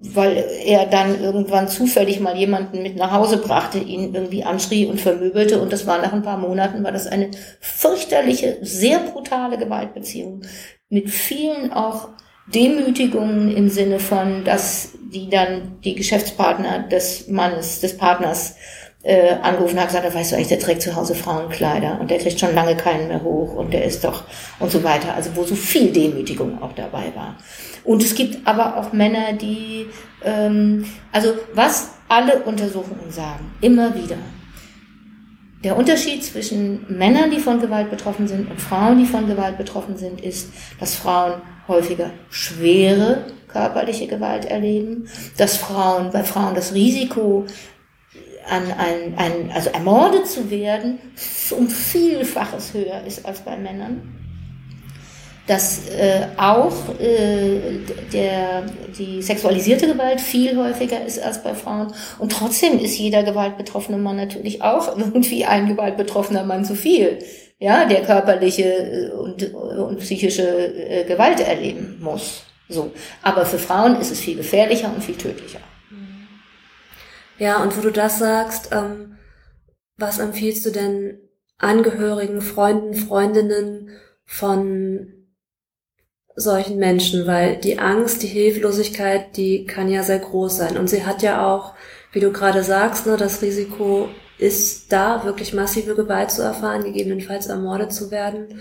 S2: weil er dann irgendwann zufällig mal jemanden mit nach Hause brachte, ihn irgendwie anschrie und vermöbelte. Und das war nach ein paar Monaten, war das eine fürchterliche, sehr brutale Gewaltbeziehung mit vielen auch Demütigungen im Sinne von, dass die dann die Geschäftspartner des Mannes, des Partners äh, angerufen hat, gesagt, weißt du eigentlich, der trägt zu Hause Frauenkleider und der kriegt schon lange keinen mehr hoch und der ist doch und so weiter. Also wo so viel Demütigung auch dabei war. Und es gibt aber auch Männer, die, ähm, also was alle Untersuchungen sagen, immer wieder, der Unterschied zwischen Männern, die von Gewalt betroffen sind, und Frauen, die von Gewalt betroffen sind, ist, dass Frauen häufiger schwere körperliche Gewalt erleben, dass Frauen, bei Frauen das Risiko, an ein, ein, also ermordet zu werden, um Vielfaches höher ist als bei Männern dass äh, auch äh, der, die sexualisierte Gewalt viel häufiger ist als bei Frauen. Und trotzdem ist jeder gewaltbetroffene Mann natürlich auch irgendwie ein gewaltbetroffener Mann zu viel, ja, der körperliche äh, und, und psychische äh, Gewalt erleben muss. So. Aber für Frauen ist es viel gefährlicher und viel tödlicher.
S1: Ja, und wo du das sagst, ähm, was empfiehlst du denn Angehörigen, Freunden, Freundinnen von solchen Menschen, weil die Angst, die Hilflosigkeit, die kann ja sehr groß sein. Und sie hat ja auch, wie du gerade sagst, ne, das Risiko ist da, wirklich massive Gewalt zu erfahren, gegebenenfalls ermordet zu werden.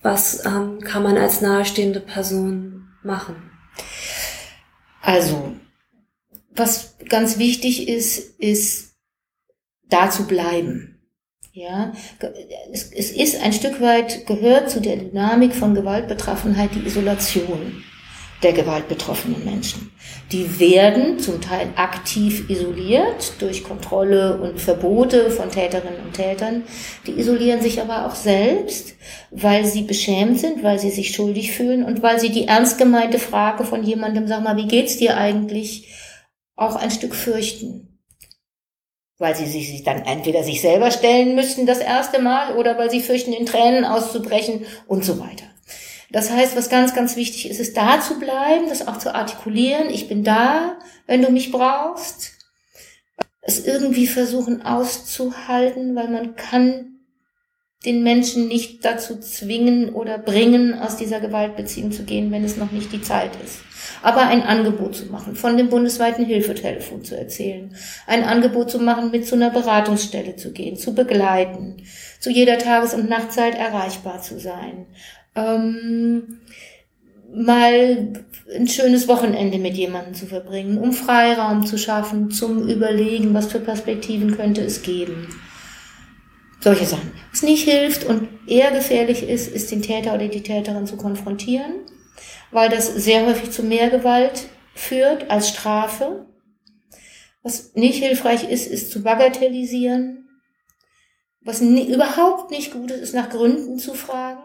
S1: Was ähm, kann man als nahestehende Person machen?
S2: Also, was ganz wichtig ist, ist da zu bleiben. Ja, es, es ist ein Stück weit gehört zu der Dynamik von Gewaltbetroffenheit die Isolation der gewaltbetroffenen Menschen. Die werden zum Teil aktiv isoliert durch Kontrolle und Verbote von Täterinnen und Tätern. Die isolieren sich aber auch selbst, weil sie beschämt sind, weil sie sich schuldig fühlen und weil sie die ernst gemeinte Frage von jemandem, sag mal, wie geht's dir eigentlich, auch ein Stück fürchten weil sie sich dann entweder sich selber stellen müssten das erste Mal oder weil sie fürchten, in Tränen auszubrechen und so weiter. Das heißt, was ganz, ganz wichtig ist, ist da zu bleiben, das auch zu artikulieren. Ich bin da, wenn du mich brauchst. Es irgendwie versuchen auszuhalten, weil man kann den Menschen nicht dazu zwingen oder bringen, aus dieser Gewaltbeziehung zu gehen, wenn es noch nicht die Zeit ist. Aber ein Angebot zu machen, von dem bundesweiten Hilfetelefon zu erzählen, ein Angebot zu machen, mit zu einer Beratungsstelle zu gehen, zu begleiten, zu jeder Tages- und Nachtzeit erreichbar zu sein. Ähm, mal ein schönes Wochenende mit jemandem zu verbringen, um Freiraum zu schaffen, zum Überlegen, was für Perspektiven könnte es geben. Solche Sachen. Was nicht hilft und eher gefährlich ist, ist den Täter oder die Täterin zu konfrontieren, weil das sehr häufig zu mehr Gewalt führt als Strafe. Was nicht hilfreich ist, ist zu bagatellisieren. Was nie, überhaupt nicht gut ist, ist nach Gründen zu fragen.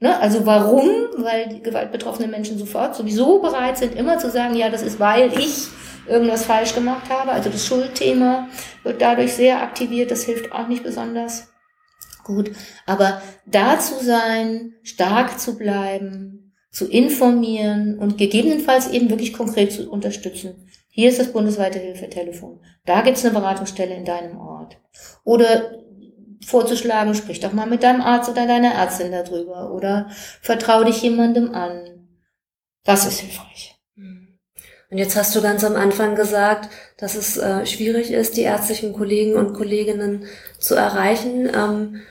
S2: Ne? Also warum? Weil die gewaltbetroffenen Menschen sofort sowieso bereit sind, immer zu sagen, ja, das ist, weil ich irgendwas falsch gemacht habe. Also das Schuldthema wird dadurch sehr aktiviert. Das hilft auch nicht besonders gut. Aber da zu sein, stark zu bleiben, zu informieren und gegebenenfalls eben wirklich konkret zu unterstützen. Hier ist das bundesweite Hilfetelefon. Da gibt's eine Beratungsstelle in deinem Ort. Oder vorzuschlagen, sprich doch mal mit deinem Arzt oder deiner Ärztin darüber oder vertrau dich jemandem an. Das ist hilfreich.
S1: Hm. Und jetzt hast du ganz am Anfang gesagt, dass es äh, schwierig ist, die ärztlichen Kollegen und Kolleginnen zu erreichen. Ähm,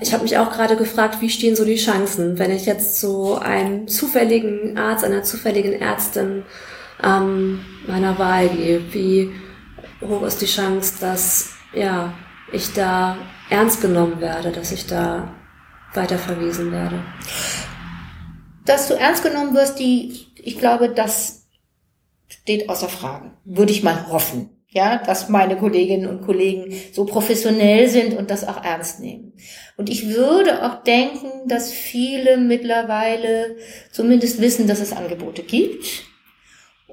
S1: ich habe mich auch gerade gefragt, wie stehen so die Chancen, wenn ich jetzt zu einem zufälligen Arzt, einer zufälligen Ärztin ähm, meiner Wahl gehe. Wie hoch ist die Chance, dass ja ich da ernst genommen werde, dass ich da weiterverwiesen werde?
S2: Dass du ernst genommen wirst, die, ich glaube, das steht außer Frage. Würde ich mal hoffen. Ja, dass meine Kolleginnen und Kollegen so professionell sind und das auch ernst nehmen. Und ich würde auch denken, dass viele mittlerweile zumindest wissen, dass es Angebote gibt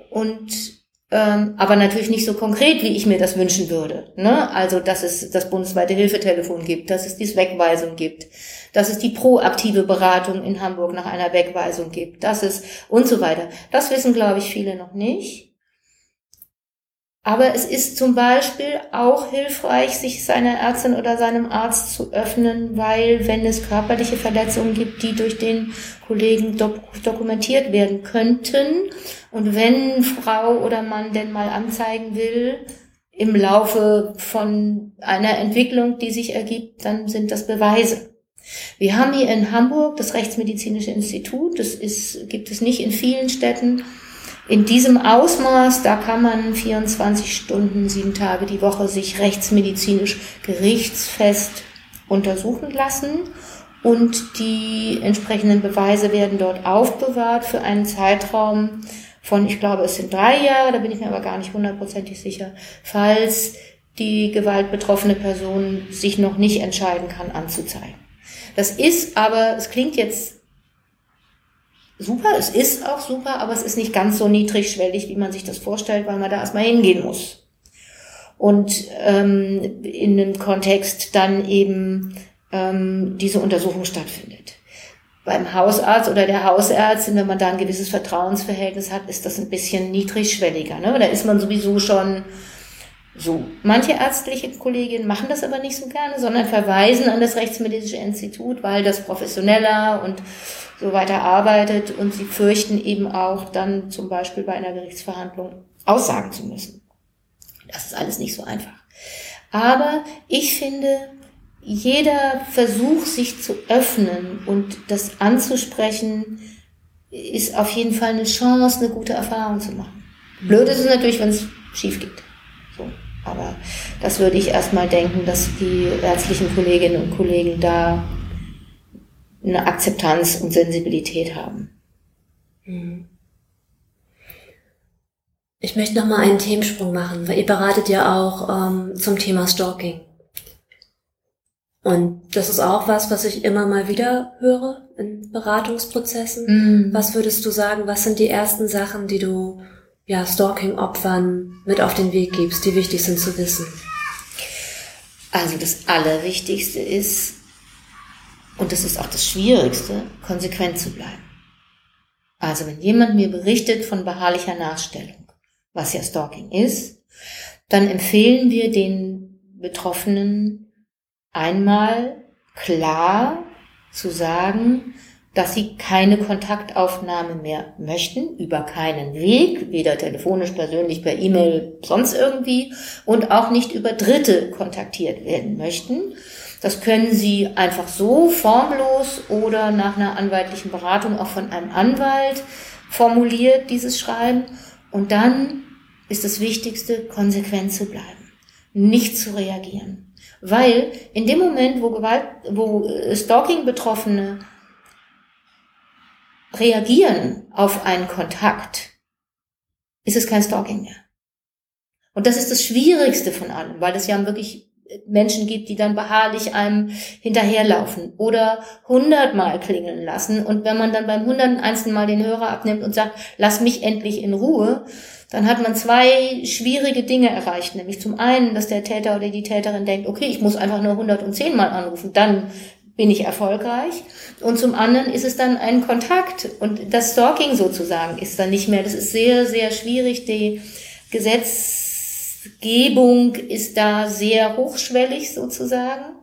S2: und ähm, aber natürlich nicht so konkret, wie ich mir das wünschen würde. Ne? Also, dass es das bundesweite Hilfetelefon gibt, dass es die Wegweisung gibt, dass es die proaktive Beratung in Hamburg nach einer Wegweisung gibt, dass es und so weiter. Das wissen, glaube ich, viele noch nicht. Aber es ist zum Beispiel auch hilfreich, sich seiner Ärztin oder seinem Arzt zu öffnen, weil wenn es körperliche Verletzungen gibt, die durch den Kollegen dok dokumentiert werden könnten und wenn Frau oder Mann denn mal anzeigen will, im Laufe von einer Entwicklung, die sich ergibt, dann sind das Beweise. Wir haben hier in Hamburg das Rechtsmedizinische Institut, das ist, gibt es nicht in vielen Städten in diesem Ausmaß, da kann man 24 Stunden, sieben Tage die Woche sich rechtsmedizinisch gerichtsfest untersuchen lassen und die entsprechenden Beweise werden dort aufbewahrt für einen Zeitraum von, ich glaube, es sind drei Jahre, da bin ich mir aber gar nicht hundertprozentig sicher, falls die gewaltbetroffene Person sich noch nicht entscheiden kann, anzuzeigen. Das ist aber, es klingt jetzt super, es ist auch super, aber es ist nicht ganz so niedrigschwellig, wie man sich das vorstellt, weil man da erstmal hingehen muss. Und ähm, in einem Kontext dann eben ähm, diese Untersuchung stattfindet. Beim Hausarzt oder der Hausärztin, wenn man da ein gewisses Vertrauensverhältnis hat, ist das ein bisschen niedrigschwelliger. Ne? Da ist man sowieso schon so. Manche ärztliche Kolleginnen machen das aber nicht so gerne, sondern verweisen an das Rechtsmedizinische Institut, weil das professioneller und so weiter arbeitet und sie fürchten eben auch dann zum Beispiel bei einer Gerichtsverhandlung aussagen zu müssen. Das ist alles nicht so einfach. Aber ich finde, jeder Versuch, sich zu öffnen und das anzusprechen, ist auf jeden Fall eine Chance, eine gute Erfahrung zu machen. Blöd ist es natürlich, wenn es schief geht. So. Aber das würde ich erstmal denken, dass die ärztlichen Kolleginnen und Kollegen da eine Akzeptanz und Sensibilität haben. Mhm.
S1: Ich möchte noch mal einen Themensprung machen, weil ihr beratet ja auch ähm, zum Thema Stalking. Und das ist auch was, was ich immer mal wieder höre in Beratungsprozessen. Mhm. Was würdest du sagen, was sind die ersten Sachen, die du ja, Stalking-Opfern mit auf den Weg gibst, die wichtig sind zu wissen?
S2: Also das Allerwichtigste ist, und das ist auch das Schwierigste, konsequent zu bleiben. Also wenn jemand mir berichtet von beharrlicher Nachstellung, was ja Stalking ist, dann empfehlen wir den Betroffenen einmal klar zu sagen, dass sie keine Kontaktaufnahme mehr möchten, über keinen Weg, weder telefonisch, persönlich, per E-Mail, sonst irgendwie, und auch nicht über Dritte kontaktiert werden möchten Das können Sie einfach so formlos oder nach einer anwaltlichen Beratung auch von einem Anwalt formuliert, dieses Schreiben. Und dann ist das Wichtigste, konsequent zu bleiben, nicht zu reagieren. Weil in dem Moment, wo Gewalt, wo äh, Stalking-Betroffene reagieren auf einen Kontakt, ist es kein Stalking mehr. Und das ist das Schwierigste von allem, weil es ja wirklich Menschen gibt, die dann beharrlich einem hinterherlaufen oder hundertmal klingeln lassen. Und wenn man dann beim hundertsten Mal den Hörer abnimmt und sagt, lass mich endlich in Ruhe, dann hat man zwei schwierige Dinge erreicht. Nämlich zum einen, dass der Täter oder die Täterin denkt, okay, ich muss einfach nur 110 Mal anrufen, dann bin ich erfolgreich. Und zum anderen ist es dann ein Kontakt. Und das Stalking sozusagen ist dann nicht mehr. Das ist sehr, sehr schwierig. Die Gesetz Gebung ist da sehr hochschwellig sozusagen.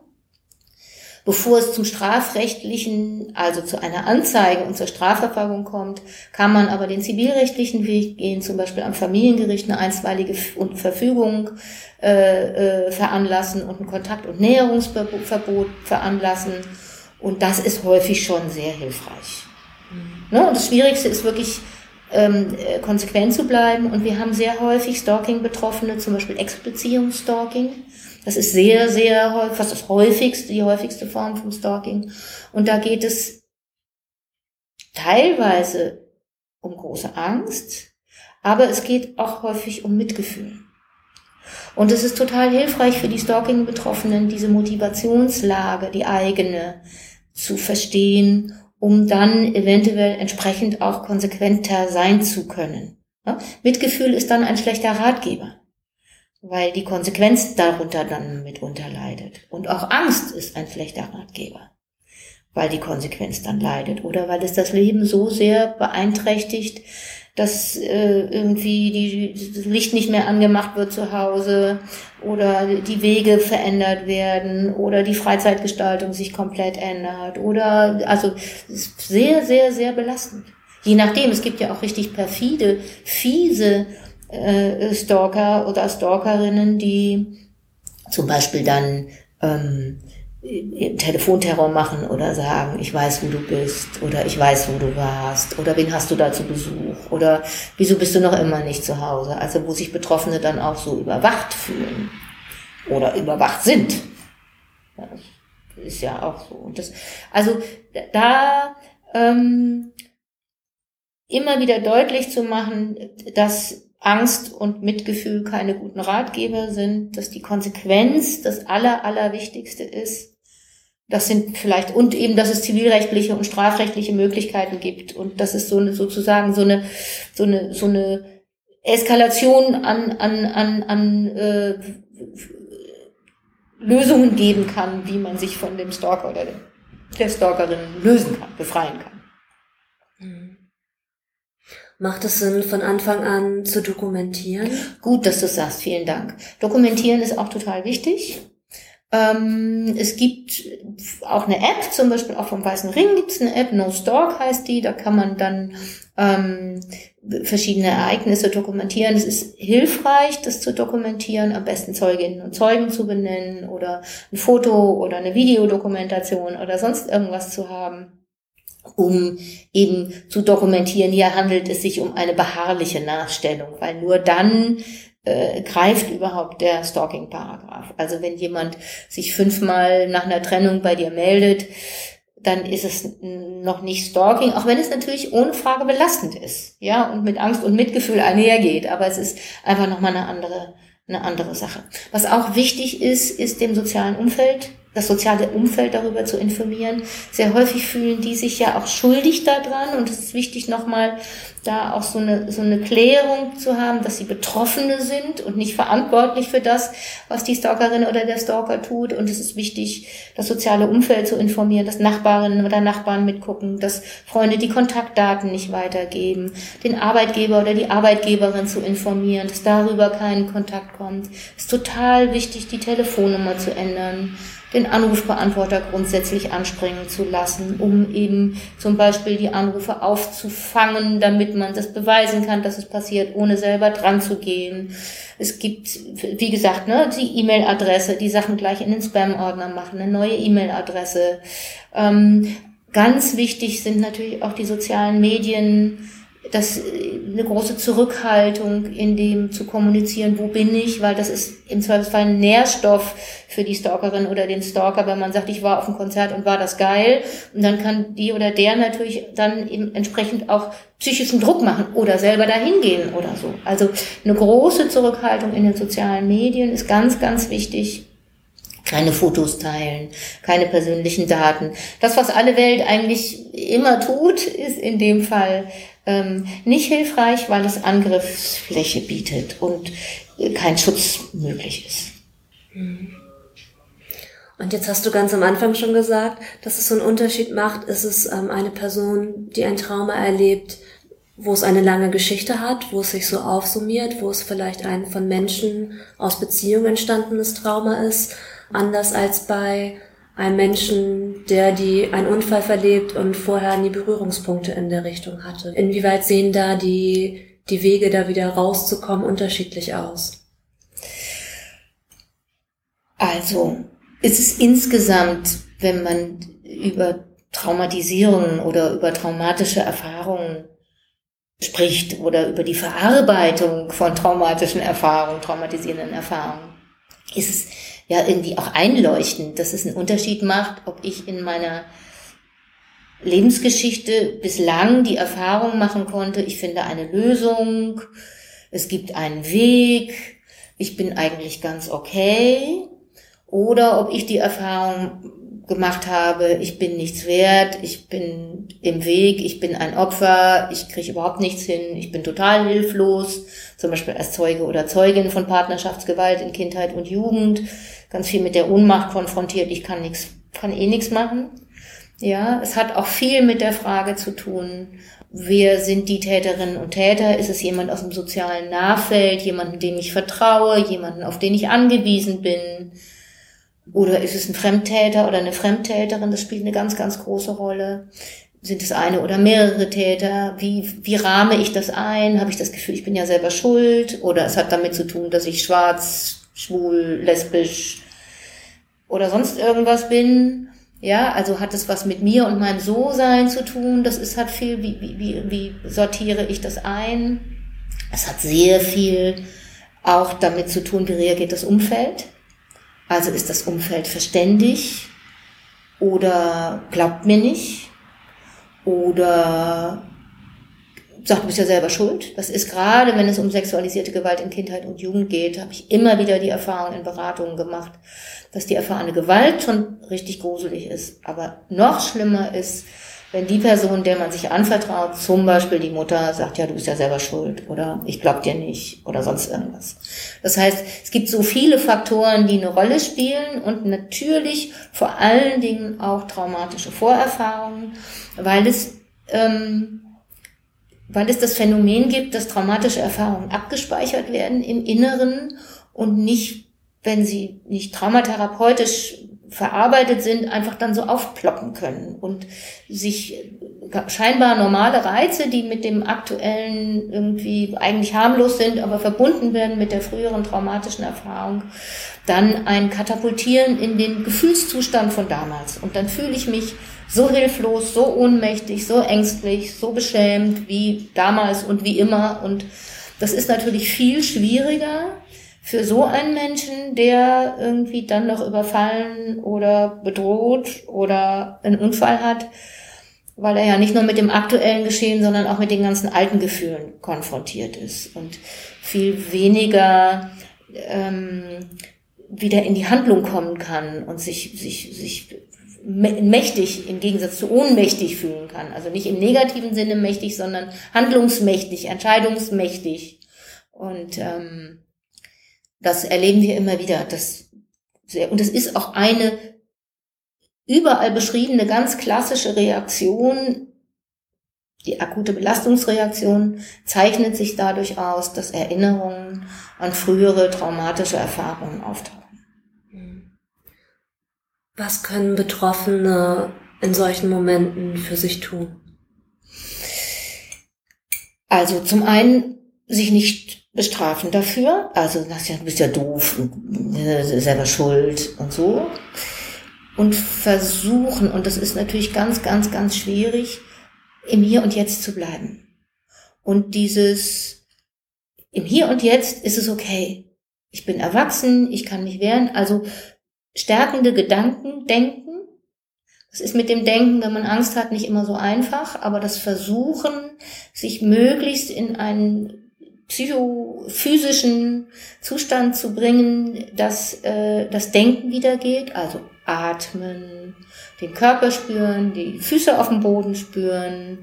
S2: Bevor es zum strafrechtlichen, also zu einer Anzeige und zur Strafverfolgung kommt, kann man aber den zivilrechtlichen Weg gehen, zum Beispiel am Familiengericht eine einstweilige Verfügung äh, äh, veranlassen und ein Kontakt- und Näherungsverbot veranlassen. Und das ist häufig schon sehr hilfreich. Mhm. Ne? Und das Schwierigste ist wirklich ähm, äh, konsequent zu bleiben. Und wir haben sehr häufig Stalking-Betroffene, zum Beispiel Ex-Beziehungsstalking. Das ist sehr, sehr häufig, fast das häufigste, die häufigste Form vom Stalking. Und da geht es teilweise um große Angst, aber es geht auch häufig um Mitgefühl. Und es ist total hilfreich für die Stalking-Betroffenen, diese Motivationslage, die eigene, zu verstehen um dann eventuell entsprechend auch konsequenter sein zu können. Ja? Mitgefühl ist dann ein schlechter Ratgeber, weil die Konsequenz darunter dann mitunter leidet. Und auch Angst ist ein schlechter Ratgeber, weil die Konsequenz dann leidet oder weil es das Leben so sehr beeinträchtigt, dass äh, irgendwie die, das Licht nicht mehr angemacht wird zu Hause oder die Wege verändert werden oder die Freizeitgestaltung sich komplett ändert oder also sehr, sehr, sehr belastend. Je nachdem, es gibt ja auch richtig perfide, fiese äh, Stalker oder Stalkerinnen, die zum Beispiel dann ähm, Telefonterror machen oder sagen, ich weiß, wo du bist oder ich weiß, wo du warst oder wen hast du da zu Besuch oder wieso bist du noch immer nicht zu Hause? Also wo sich Betroffene dann auch so überwacht fühlen oder überwacht sind. Das ist ja auch so. Und das, also da ähm, immer wieder deutlich zu machen, dass Angst und Mitgefühl keine guten Ratgeber sind, dass die Konsequenz das Aller, Allerwichtigste ist das sind vielleicht, und eben, dass es zivilrechtliche und strafrechtliche Möglichkeiten gibt und dass es so eine, sozusagen so eine, so eine, so eine Eskalation an, an, an, an äh, Lösungen geben kann, wie man sich von dem Stalker oder der Stalkerin lösen kann, befreien kann.
S1: Mhm. Macht es Sinn, von Anfang an zu dokumentieren?
S2: Gut, dass du sagst. Vielen Dank. Dokumentieren ist auch total wichtig. Ähm, es gibt auch eine App, zum Beispiel auch vom Weißen Ring gibt es eine App, No Stalk heißt die, da kann man dann ähm, verschiedene Ereignisse dokumentieren. Es ist hilfreich, das zu dokumentieren, am besten Zeuginnen und Zeugen zu benennen oder ein Foto oder eine Videodokumentation oder sonst irgendwas zu haben, um eben zu dokumentieren, hier handelt es sich um eine beharrliche Nachstellung, weil nur dann äh, greift überhaupt der Stalking-Paragraph. Also wenn jemand sich fünfmal nach einer Trennung bei dir meldet, dann ist es noch nicht Stalking, auch wenn es natürlich ohne Frage belastend ist, ja, und mit Angst und Mitgefühl einhergeht. Aber es ist einfach nochmal eine andere, eine andere Sache. Was auch wichtig ist, ist dem sozialen Umfeld das soziale Umfeld darüber zu informieren. Sehr häufig fühlen die sich ja auch schuldig daran und es ist wichtig nochmal da auch so eine, so eine Klärung zu haben, dass sie Betroffene sind und nicht verantwortlich für das, was die Stalkerin oder der Stalker tut. Und es ist wichtig, das soziale Umfeld zu informieren, dass Nachbarinnen oder Nachbarn mitgucken, dass Freunde die Kontaktdaten nicht weitergeben, den Arbeitgeber oder die Arbeitgeberin zu informieren, dass darüber kein Kontakt kommt. Es ist total wichtig, die Telefonnummer zu ändern den Anrufbeantworter grundsätzlich anspringen zu lassen, um eben zum Beispiel die Anrufe aufzufangen, damit man das beweisen kann, dass es passiert, ohne selber dran zu gehen. Es gibt, wie gesagt, ne, die E-Mail-Adresse, die Sachen gleich in den Spam-Ordner machen, eine neue E-Mail-Adresse. Ähm, ganz wichtig sind natürlich auch die sozialen Medien, das eine große Zurückhaltung in dem zu kommunizieren, wo bin ich, weil das ist im Zweifelsfall ein Nährstoff für die Stalkerin oder den Stalker, wenn man sagt, ich war auf dem Konzert und war das geil. Und dann kann die oder der natürlich dann eben entsprechend auch psychischen Druck machen oder selber dahin gehen oder so. Also eine große Zurückhaltung in den sozialen Medien ist ganz, ganz wichtig keine Fotos teilen, keine persönlichen Daten. Das, was alle Welt eigentlich immer tut, ist in dem Fall ähm, nicht hilfreich, weil es Angriffsfläche bietet und kein Schutz möglich ist.
S1: Mhm. Und jetzt hast du ganz am Anfang schon gesagt, dass es so einen Unterschied macht. Ist es ähm, eine Person, die ein Trauma erlebt, wo es eine lange Geschichte hat, wo es sich so aufsummiert, wo es vielleicht ein von Menschen aus Beziehungen entstandenes Trauma ist, anders als bei einem Menschen, der die einen Unfall verlebt und vorher nie Berührungspunkte in der Richtung hatte. Inwieweit sehen da die, die Wege, da wieder rauszukommen, unterschiedlich aus?
S2: Also, ist es insgesamt, wenn man über Traumatisierungen oder über traumatische Erfahrungen spricht oder über die Verarbeitung von traumatischen Erfahrungen, traumatisierenden Erfahrungen, ist es ja irgendwie auch einleuchtend, dass es einen Unterschied macht, ob ich in meiner Lebensgeschichte bislang die Erfahrung machen konnte, ich finde eine Lösung, es gibt einen Weg, ich bin eigentlich ganz okay, oder ob ich die Erfahrung gemacht habe, ich bin nichts wert, ich bin im Weg, ich bin ein Opfer, ich kriege überhaupt nichts hin, ich bin total hilflos, zum Beispiel als Zeuge oder Zeugin von Partnerschaftsgewalt in Kindheit und Jugend, ganz viel mit der Ohnmacht konfrontiert, ich kann nichts, kann eh nichts machen. Ja, es hat auch viel mit der Frage zu tun, wer sind die Täterinnen und Täter? Ist es jemand aus dem sozialen Nahfeld, jemanden, dem ich vertraue, jemanden, auf den ich angewiesen bin? Oder ist es ein Fremdtäter oder eine Fremdtäterin? Das spielt eine ganz, ganz große Rolle. Sind es eine oder mehrere Täter? Wie, wie rahme ich das ein? Habe ich das Gefühl, ich bin ja selber schuld? Oder es hat damit zu tun, dass ich schwarz, schwul, lesbisch oder sonst irgendwas bin? Ja, also hat es was mit mir und meinem So-Sein zu tun? Das ist hat viel, wie, wie, wie, sortiere ich das ein? Es hat sehr viel auch damit zu tun, wie reagiert das Umfeld? Also ist das Umfeld verständig oder glaubt mir nicht oder sagt, du bist ja selber schuld. Das ist gerade, wenn es um sexualisierte Gewalt in Kindheit und Jugend geht, habe ich immer wieder die Erfahrung in Beratungen gemacht, dass die erfahrene Gewalt schon richtig gruselig ist. Aber noch schlimmer ist, wenn die Person, der man sich anvertraut, zum Beispiel die Mutter, sagt, ja, du bist ja selber schuld oder ich glaub dir nicht oder sonst irgendwas. Das heißt, es gibt so viele Faktoren, die eine Rolle spielen und natürlich vor allen Dingen auch traumatische Vorerfahrungen, weil es, ähm, weil es das Phänomen gibt, dass traumatische Erfahrungen abgespeichert werden im Inneren und nicht, wenn sie nicht traumatherapeutisch verarbeitet sind, einfach dann so aufploppen können und sich scheinbar normale Reize, die mit dem aktuellen irgendwie eigentlich harmlos sind, aber verbunden werden mit der früheren traumatischen Erfahrung, dann ein Katapultieren in den Gefühlszustand von damals. Und dann fühle ich mich so hilflos, so ohnmächtig, so ängstlich, so beschämt wie damals und wie immer. Und das ist natürlich viel schwieriger, für so einen Menschen, der irgendwie dann noch überfallen oder bedroht oder einen Unfall hat, weil er ja nicht nur mit dem aktuellen Geschehen, sondern auch mit den ganzen alten Gefühlen konfrontiert ist und viel weniger ähm, wieder in die Handlung kommen kann und sich, sich, sich mächtig im Gegensatz zu ohnmächtig fühlen kann. Also nicht im negativen Sinne mächtig, sondern handlungsmächtig, entscheidungsmächtig. Und ähm, das erleben wir immer wieder. Das, und es ist auch eine überall beschriebene ganz klassische Reaktion. Die akute Belastungsreaktion zeichnet sich dadurch aus, dass Erinnerungen an frühere traumatische Erfahrungen auftauchen.
S1: Was können Betroffene in solchen Momenten für sich tun?
S2: Also zum einen sich nicht bestrafen dafür, also du bist ja doof äh, selber schuld und so. Und versuchen, und das ist natürlich ganz, ganz, ganz schwierig, im Hier und Jetzt zu bleiben. Und dieses, im Hier und Jetzt ist es okay. Ich bin erwachsen, ich kann mich wehren. Also stärkende Gedanken, Denken. Das ist mit dem Denken, wenn man Angst hat, nicht immer so einfach, aber das Versuchen, sich möglichst in einen psychophysischen Zustand zu bringen, dass äh, das Denken wieder geht, also atmen, den Körper spüren, die Füße auf dem Boden spüren,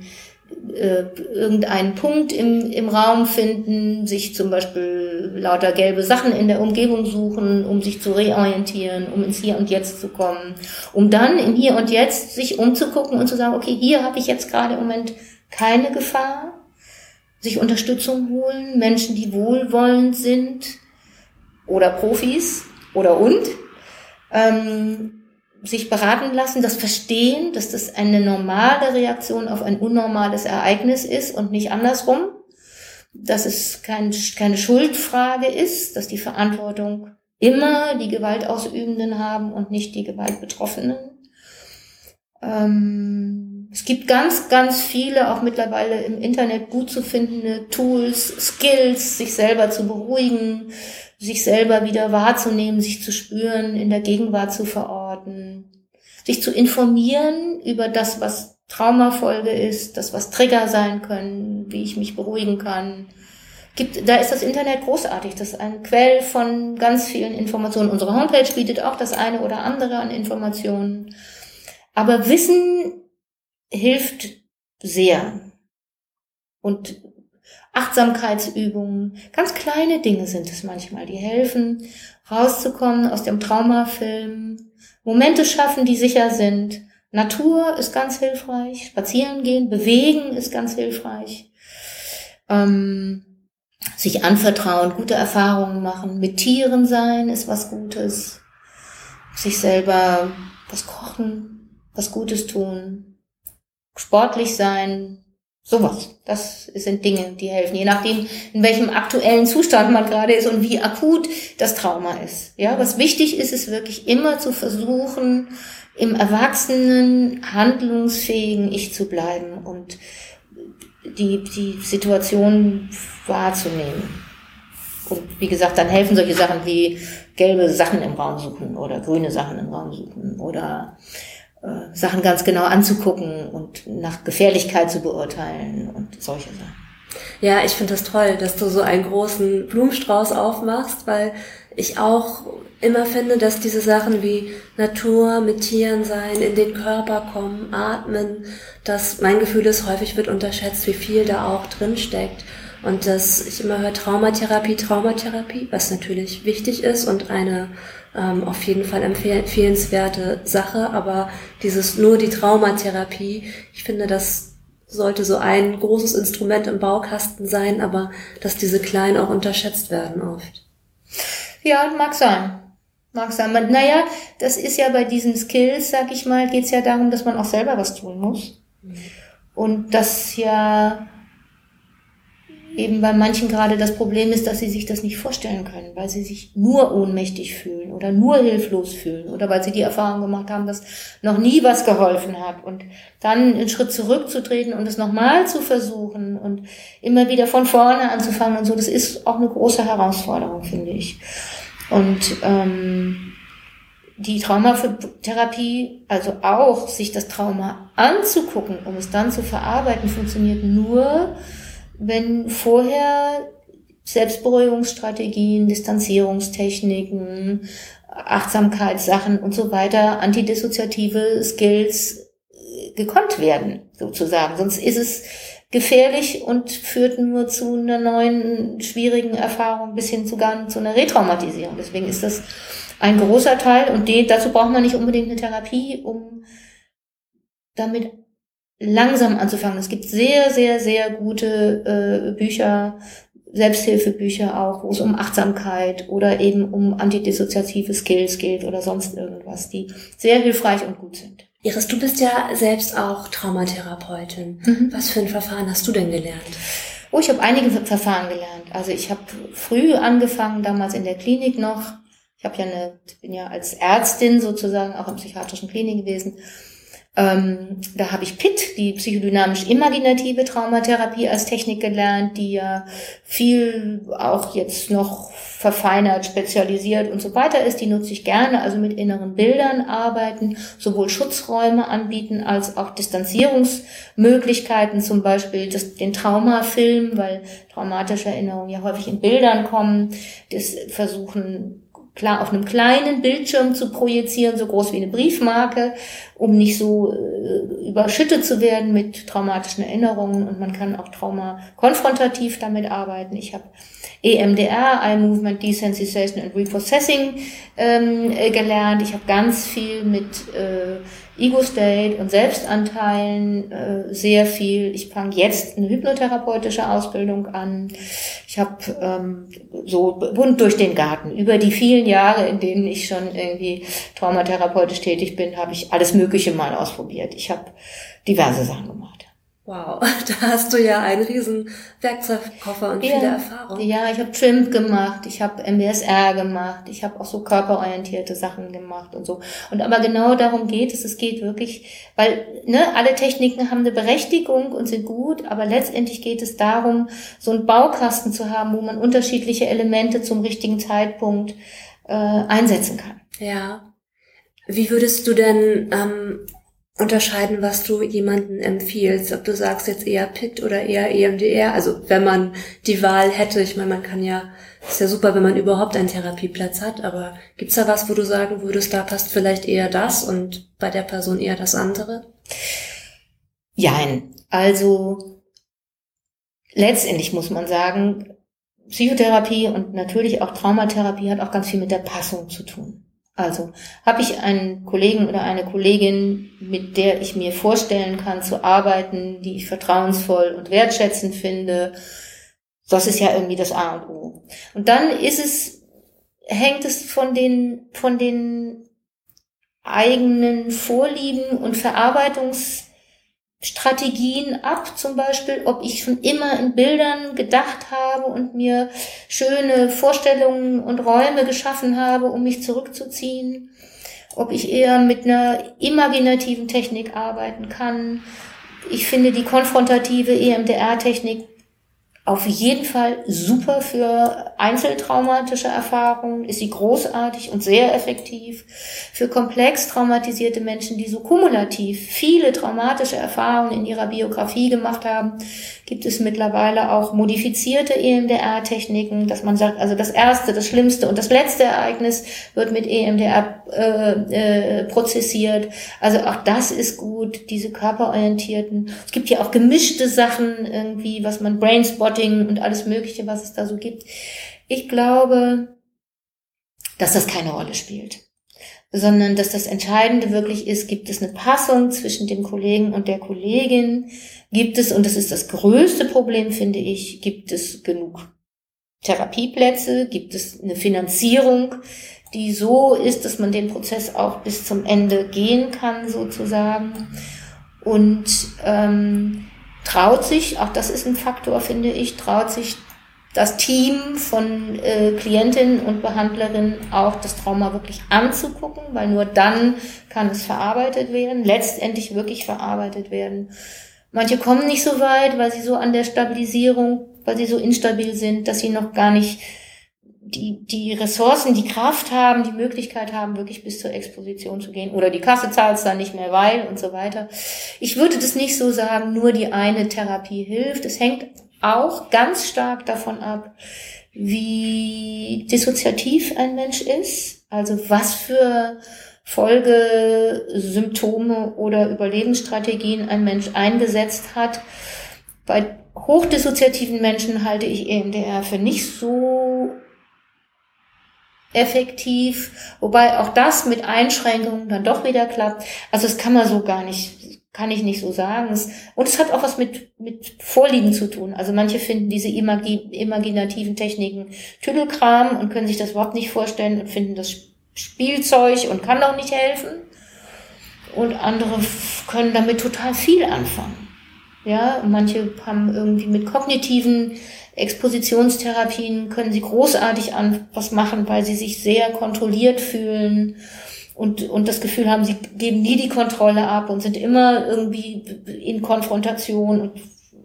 S2: äh, irgendeinen Punkt im, im Raum finden, sich zum Beispiel lauter gelbe Sachen in der Umgebung suchen, um sich zu reorientieren, um ins Hier und Jetzt zu kommen, um dann im Hier und Jetzt sich umzugucken und zu sagen, okay, hier habe ich jetzt gerade im Moment keine Gefahr, sich Unterstützung holen, Menschen, die wohlwollend sind oder Profis oder und. Ähm, sich beraten lassen, das Verstehen, dass das eine normale Reaktion auf ein unnormales Ereignis ist und nicht andersrum, dass es kein, keine Schuldfrage ist, dass die Verantwortung immer die Gewaltausübenden haben und nicht die Gewaltbetroffenen. Ähm, es gibt ganz, ganz viele, auch mittlerweile im Internet gut zu findende Tools, Skills, sich selber zu beruhigen, sich selber wieder wahrzunehmen, sich zu spüren, in der Gegenwart zu verorten, sich zu informieren über das, was Traumafolge ist, das, was Trigger sein können, wie ich mich beruhigen kann. Gibt, da ist das Internet großartig. Das ist ein Quell von ganz vielen Informationen. Unsere Homepage bietet auch das eine oder andere an Informationen. Aber Wissen hilft sehr. Und Achtsamkeitsübungen, ganz kleine Dinge sind es manchmal, die helfen, rauszukommen aus dem Traumafilm, Momente schaffen, die sicher sind. Natur ist ganz hilfreich, spazieren gehen, bewegen ist ganz hilfreich. Ähm, sich anvertrauen, gute Erfahrungen machen, mit Tieren sein ist was Gutes, sich selber was kochen, was Gutes tun, sportlich sein, Sowas. Das sind Dinge, die helfen. Je nachdem, in welchem aktuellen Zustand man gerade ist und wie akut das Trauma ist. Ja, was wichtig ist, ist wirklich immer zu versuchen, im erwachsenen, handlungsfähigen Ich zu bleiben und die, die Situation wahrzunehmen. Und wie gesagt, dann helfen solche Sachen wie gelbe Sachen im Raum suchen oder grüne Sachen im Raum suchen oder äh, Sachen ganz genau anzugucken und nach Gefährlichkeit zu beurteilen und solche Sachen.
S1: Ja, ich finde das toll, dass du so einen großen Blumenstrauß aufmachst, weil ich auch immer finde, dass diese Sachen wie Natur, mit Tieren sein, in den Körper kommen, atmen, dass mein Gefühl ist, häufig wird unterschätzt, wie viel da auch drin steckt. Und dass ich immer höre Traumatherapie, Traumatherapie, was natürlich wichtig ist und eine ähm, auf jeden Fall empfehlenswerte Sache, aber dieses nur die Traumatherapie, ich finde, das sollte so ein großes Instrument im Baukasten sein, aber dass diese kleinen auch unterschätzt werden oft.
S2: Ja, mag sein. Mag sein. Man, naja, das ist ja bei diesen Skills, sag ich mal, geht's ja darum, dass man auch selber was tun muss. Mhm. Und das ja eben bei manchen gerade das Problem ist, dass sie sich das nicht vorstellen können, weil sie sich nur ohnmächtig fühlen oder nur hilflos fühlen oder weil sie die Erfahrung gemacht haben, dass noch nie was geholfen hat und dann einen Schritt zurückzutreten und es nochmal zu versuchen und immer wieder von vorne anzufangen und so, das ist auch eine große Herausforderung, finde ich. Und ähm, die Traumatherapie, also auch sich das Trauma anzugucken, um es dann zu verarbeiten, funktioniert nur, wenn vorher Selbstberuhigungsstrategien, Distanzierungstechniken, Achtsamkeitssachen und so weiter, antidissoziative Skills äh, gekonnt werden, sozusagen. Sonst ist es gefährlich und führt nur zu einer neuen, schwierigen Erfahrung bis hin sogar zu einer Retraumatisierung. Deswegen ist das ein großer Teil und die, dazu braucht man nicht unbedingt eine Therapie, um damit langsam anzufangen. Es gibt sehr, sehr, sehr gute äh, Bücher, Selbsthilfebücher auch, wo es um Achtsamkeit oder eben um antidissoziative Skills geht oder sonst irgendwas, die sehr hilfreich und gut sind.
S1: Iris, du bist ja selbst auch Traumatherapeutin. Mhm. Was für ein Verfahren hast du denn gelernt?
S2: Oh, ich habe einige Verfahren gelernt. Also ich habe früh angefangen, damals in der Klinik noch. Ich habe ja eine, bin ja als Ärztin sozusagen auch in psychiatrischen Klinik gewesen ähm, da habe ich PIT, die psychodynamisch-imaginative Traumatherapie als Technik gelernt, die ja viel auch jetzt noch verfeinert, spezialisiert und so weiter ist. Die nutze ich gerne, also mit inneren Bildern arbeiten, sowohl Schutzräume anbieten als auch Distanzierungsmöglichkeiten, zum Beispiel das, den Traumafilm, weil traumatische Erinnerungen ja häufig in Bildern kommen, das versuchen klar auf einem kleinen Bildschirm zu projizieren, so groß wie eine Briefmarke, um nicht so äh, überschüttet zu werden mit traumatischen Erinnerungen. Und man kann auch Trauma konfrontativ damit arbeiten. Ich habe EMDR, Eye Movement Desensitization and Reprocessing, ähm, äh, gelernt. Ich habe ganz viel mit äh, Ego-State und Selbstanteilen äh, sehr viel. Ich fange jetzt eine hypnotherapeutische Ausbildung an. Ich habe ähm, so bunt durch den Garten. Über die vielen Jahre, in denen ich schon irgendwie traumatherapeutisch tätig bin, habe ich alles Mögliche mal ausprobiert. Ich habe diverse Sachen gemacht.
S1: Wow, da hast du ja einen riesen Werkzeugkoffer und ja, viele Erfahrungen.
S2: Ja, ich habe Trimp gemacht, ich habe MBSR gemacht, ich habe auch so körperorientierte Sachen gemacht und so. Und aber genau darum geht es, es geht wirklich, weil ne, alle Techniken haben eine Berechtigung und sind gut, aber letztendlich geht es darum, so einen Baukasten zu haben, wo man unterschiedliche Elemente zum richtigen Zeitpunkt äh, einsetzen kann.
S1: Ja. Wie würdest du denn ähm, unterscheiden, was du jemanden empfiehlst, ob du sagst jetzt eher PIT oder eher EMDR, also wenn man die Wahl hätte, ich meine, man kann ja, ist ja super, wenn man überhaupt einen Therapieplatz hat, aber gibt's da was, wo du sagen würdest, da passt vielleicht eher das und bei der Person eher das andere?
S2: Jein, also letztendlich muss man sagen, Psychotherapie und natürlich auch Traumatherapie hat auch ganz viel mit der Passung zu tun. Also habe ich einen Kollegen oder eine Kollegin, mit der ich mir vorstellen kann zu arbeiten, die ich vertrauensvoll und wertschätzend finde. Das ist ja irgendwie das A und O. Und dann ist es, hängt es von den, von den eigenen Vorlieben und Verarbeitungs Strategien ab, zum Beispiel, ob ich schon immer in Bildern gedacht habe und mir schöne Vorstellungen und Räume geschaffen habe, um mich zurückzuziehen, ob ich eher mit einer imaginativen Technik arbeiten kann. Ich finde die konfrontative EMDR-Technik auf jeden Fall super für einzeltraumatische Erfahrungen, ist sie großartig und sehr effektiv. Für komplex traumatisierte Menschen, die so kumulativ viele traumatische Erfahrungen in ihrer Biografie gemacht haben, gibt es mittlerweile auch modifizierte EMDR-Techniken, dass man sagt, also das erste, das schlimmste und das letzte Ereignis wird mit EMDR äh, äh, prozessiert. Also auch das ist gut, diese körperorientierten. Es gibt ja auch gemischte Sachen irgendwie, was man Brainspot Spotting und alles Mögliche, was es da so gibt. Ich glaube, dass das keine Rolle spielt, sondern dass das Entscheidende wirklich ist, gibt es eine Passung zwischen dem Kollegen und der Kollegin? Gibt es, und das ist das größte Problem, finde ich, gibt es genug Therapieplätze? Gibt es eine Finanzierung, die so ist, dass man den Prozess auch bis zum Ende gehen kann, sozusagen? Und ähm, traut sich, auch das ist ein Faktor, finde ich, traut sich das Team von äh, Klientinnen und Behandlerinnen auch das Trauma wirklich anzugucken, weil nur dann kann es verarbeitet werden, letztendlich wirklich verarbeitet werden. Manche kommen nicht so weit, weil sie so an der Stabilisierung, weil sie so instabil sind, dass sie noch gar nicht die, die Ressourcen, die Kraft haben, die Möglichkeit haben, wirklich bis zur Exposition zu gehen. Oder die Kasse zahlt es dann nicht mehr, weil und so weiter. Ich würde das nicht so sagen, nur die eine Therapie hilft. Es hängt auch ganz stark davon ab, wie dissoziativ ein Mensch ist. Also was für Folgesymptome oder Überlebensstrategien ein Mensch eingesetzt hat. Bei hochdissoziativen Menschen halte ich EMDR für nicht so effektiv, wobei auch das mit Einschränkungen dann doch wieder klappt. Also das kann man so gar nicht kann ich nicht so sagen. Und es hat auch was mit, mit Vorlieben zu tun. Also manche finden diese imagi imaginativen Techniken Tüdelkram und können sich das überhaupt nicht vorstellen und finden das Spielzeug und kann auch nicht helfen. Und andere können damit total viel anfangen. Ja, manche haben irgendwie mit kognitiven Expositionstherapien können sie großartig an was machen, weil sie sich sehr kontrolliert fühlen und, und das Gefühl haben, sie geben nie die Kontrolle ab und sind immer irgendwie in Konfrontation und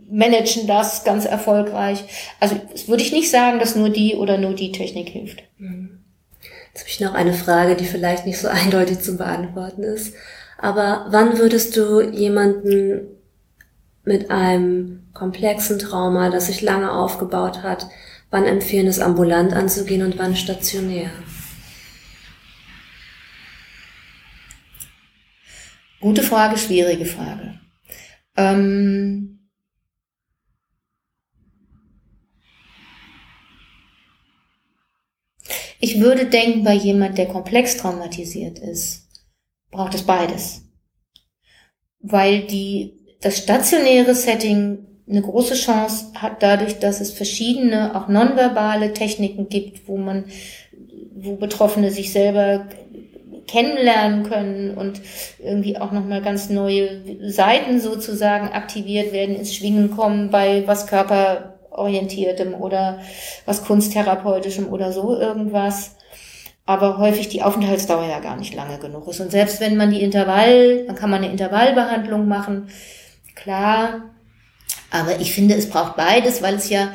S2: managen das ganz erfolgreich. Also das würde ich nicht sagen, dass nur die oder nur die Technik hilft.
S1: Mhm. Jetzt habe ich noch eine Frage, die vielleicht nicht so eindeutig zu beantworten ist. Aber wann würdest du jemanden mit einem komplexen Trauma, das sich lange aufgebaut hat, wann empfehlen es ambulant anzugehen und wann stationär?
S2: Gute Frage, schwierige Frage. Ähm ich würde denken, bei jemand, der komplex traumatisiert ist, braucht es beides. Weil die das stationäre Setting eine große Chance hat dadurch, dass es verschiedene, auch nonverbale Techniken gibt, wo man, wo Betroffene sich selber kennenlernen können und irgendwie auch nochmal ganz neue Seiten sozusagen aktiviert werden, ins Schwingen kommen bei was körperorientiertem oder was kunsttherapeutischem oder so irgendwas aber häufig die Aufenthaltsdauer ja gar nicht lange genug ist. Und selbst wenn man die Intervall, dann kann man eine Intervallbehandlung machen, klar. Aber ich finde, es braucht beides, weil es ja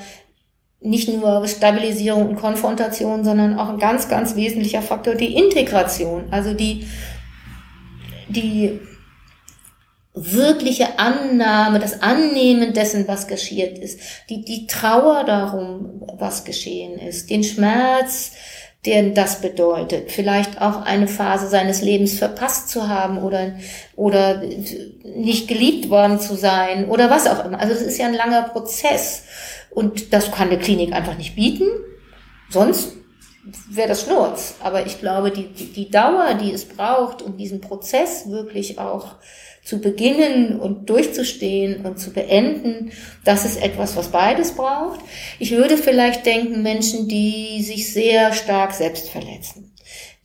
S2: nicht nur Stabilisierung und Konfrontation, sondern auch ein ganz, ganz wesentlicher Faktor, die Integration. Also die, die wirkliche Annahme, das Annehmen dessen, was geschehen ist, die, die Trauer darum, was geschehen ist, den Schmerz, den das bedeutet. Vielleicht auch eine Phase seines Lebens verpasst zu haben oder, oder nicht geliebt worden zu sein oder was auch immer. Also es ist ja ein langer Prozess und das kann eine Klinik einfach nicht bieten. Sonst wäre das Schnurz. Aber ich glaube, die, die, die Dauer, die es braucht, um diesen Prozess wirklich auch zu beginnen und durchzustehen und zu beenden, das ist etwas, was beides braucht. Ich würde vielleicht denken, Menschen, die sich sehr stark selbst verletzen,